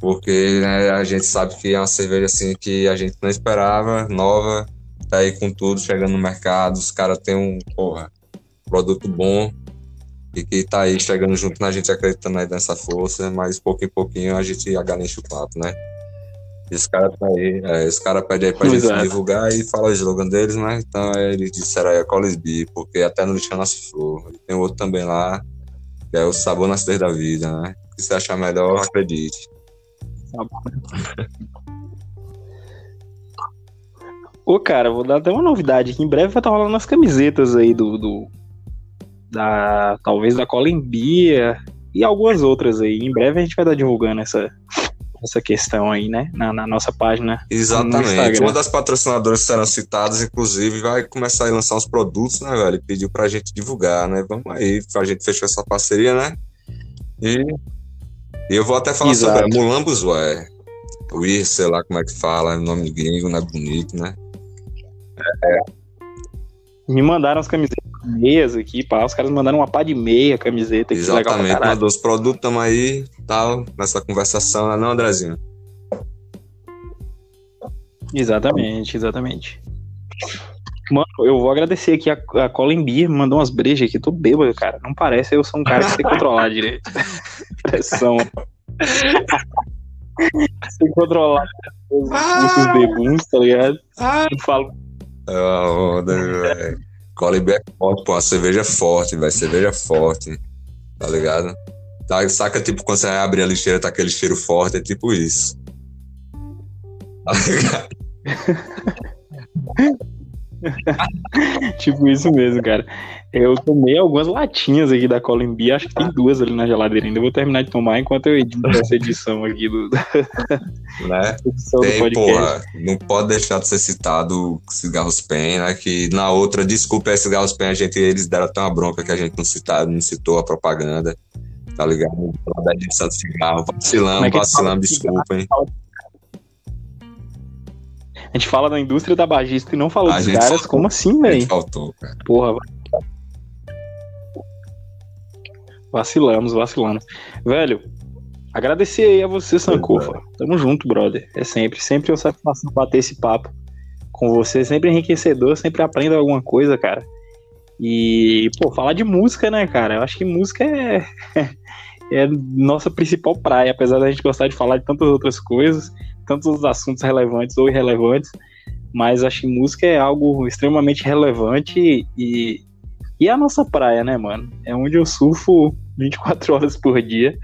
Porque né, a gente sabe que é uma cerveja assim que a gente não esperava, nova, tá aí com tudo, chegando no mercado, os caras têm um, porra, produto bom e que tá aí chegando junto na gente acreditando aí nessa força, mas pouco em pouquinho a gente aganecha o papo, né? E os caras tá aí, é, os caras pedem aí pra gente Exato. divulgar e falar o slogan deles, né? Então aí eles disseram aí a Collins Bee, porque até no lixão nasce flor. E tem outro também lá, que é o sabor na acidez da vida, né? Se você achar melhor, acredite. Ô, cara, vou dar até uma novidade aqui. Em breve vai estar rolando as camisetas aí do. do da, talvez da Columbia e algumas outras aí. Em breve a gente vai estar divulgando essa, essa questão aí, né? Na, na nossa página. Exatamente. Uma das patrocinadoras que serão citadas, inclusive, vai começar a lançar uns produtos, né, velho? Pediu pra gente divulgar, né? Vamos aí, a gente fechou essa parceria, né? E, e eu vou até falar Exato. sobre a Mulambus, ué. O Ir, sei lá como é que fala, nome gringo, não é bonito, né? Me mandaram as camisetas meias aqui, pá. Os caras mandaram uma pá de meia camiseta. Exatamente, mandou os produtos, tamo aí, tal, nessa conversação, né, não, Andrezinho? Exatamente, exatamente. Mano, eu vou agradecer aqui a, a Colin Beer, me mandou umas brejas aqui, tô bêbado, cara. Não parece, eu sou um cara que sei controlar direito. Pressão. sei controlar os, os bebuns, tá ligado? Eu falo, Uma onda, velho. Colibri é forte, pô. A cerveja é forte, velho. Cerveja é forte. Tá ligado? Tá, saca, tipo, quando você abrir a lixeira, tá aquele cheiro forte, é tipo isso. Tá ligado? tipo isso mesmo, cara. Eu tomei algumas latinhas aqui da Beer, acho que tem duas ali na geladeira ainda. Eu vou terminar de tomar enquanto eu edito essa edição aqui do, da Né? edição do Tem, podcast. porra, não pode deixar de ser citado cigarros pen, né? Que na outra, desculpa, é cigarros pen, a gente, eles deram até uma bronca que a gente não, citaram, não citou a propaganda, tá ligado? Da edição de cigarro, vacilamos, é que vacilamos, fala de cigarro? desculpem. A gente fala da indústria tabagista e não falou A dos caras. Como assim, velho? faltou, cara. Porra. Vacilamos, vacilamos. Velho, agradecer aí a você, Sankofa. Tamo junto, brother. É sempre, sempre uma satisfação bater esse papo com você. Sempre enriquecedor, sempre aprendo alguma coisa, cara. E, pô, falar de música, né, cara? Eu acho que música é. é nossa principal praia, apesar da gente gostar de falar de tantas outras coisas, tantos outros assuntos relevantes ou irrelevantes, mas acho que música é algo extremamente relevante e, e é a nossa praia, né, mano? É onde eu surfo 24 horas por dia.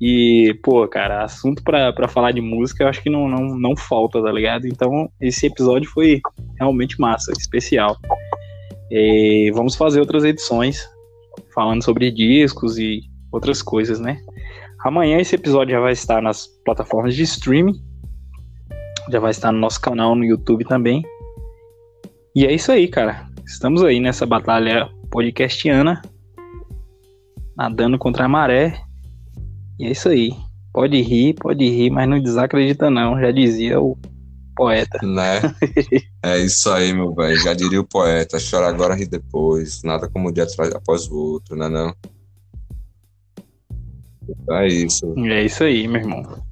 E, pô, cara, assunto para falar de música eu acho que não, não, não falta, tá ligado? Então, esse episódio foi realmente massa, especial. E vamos fazer outras edições falando sobre discos e outras coisas, né? Amanhã esse episódio já vai estar nas plataformas de streaming, já vai estar no nosso canal no YouTube também. E é isso aí, cara. Estamos aí nessa batalha podcastiana, nadando contra a maré. E é isso aí. Pode rir, pode rir, mas não desacredita não, já dizia o poeta. Né? é isso aí, meu velho. Já diria o poeta. Chora agora, ri depois. Nada como um dia após o outro, né não? É isso. É isso aí, meu irmão.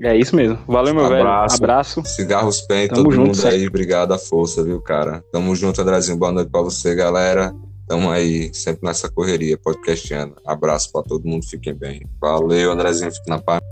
É isso mesmo. Valeu, meu Abraço. velho. Abraço. Cigarros Pen, todo junto, mundo aí. Obrigado, a força, viu, cara? Tamo junto, Andrezinho. Boa noite pra você, galera. Tamo aí, sempre nessa correria, podcastiana. Abraço pra todo mundo, fiquem bem. Valeu, Andrezinho. Fique na paz.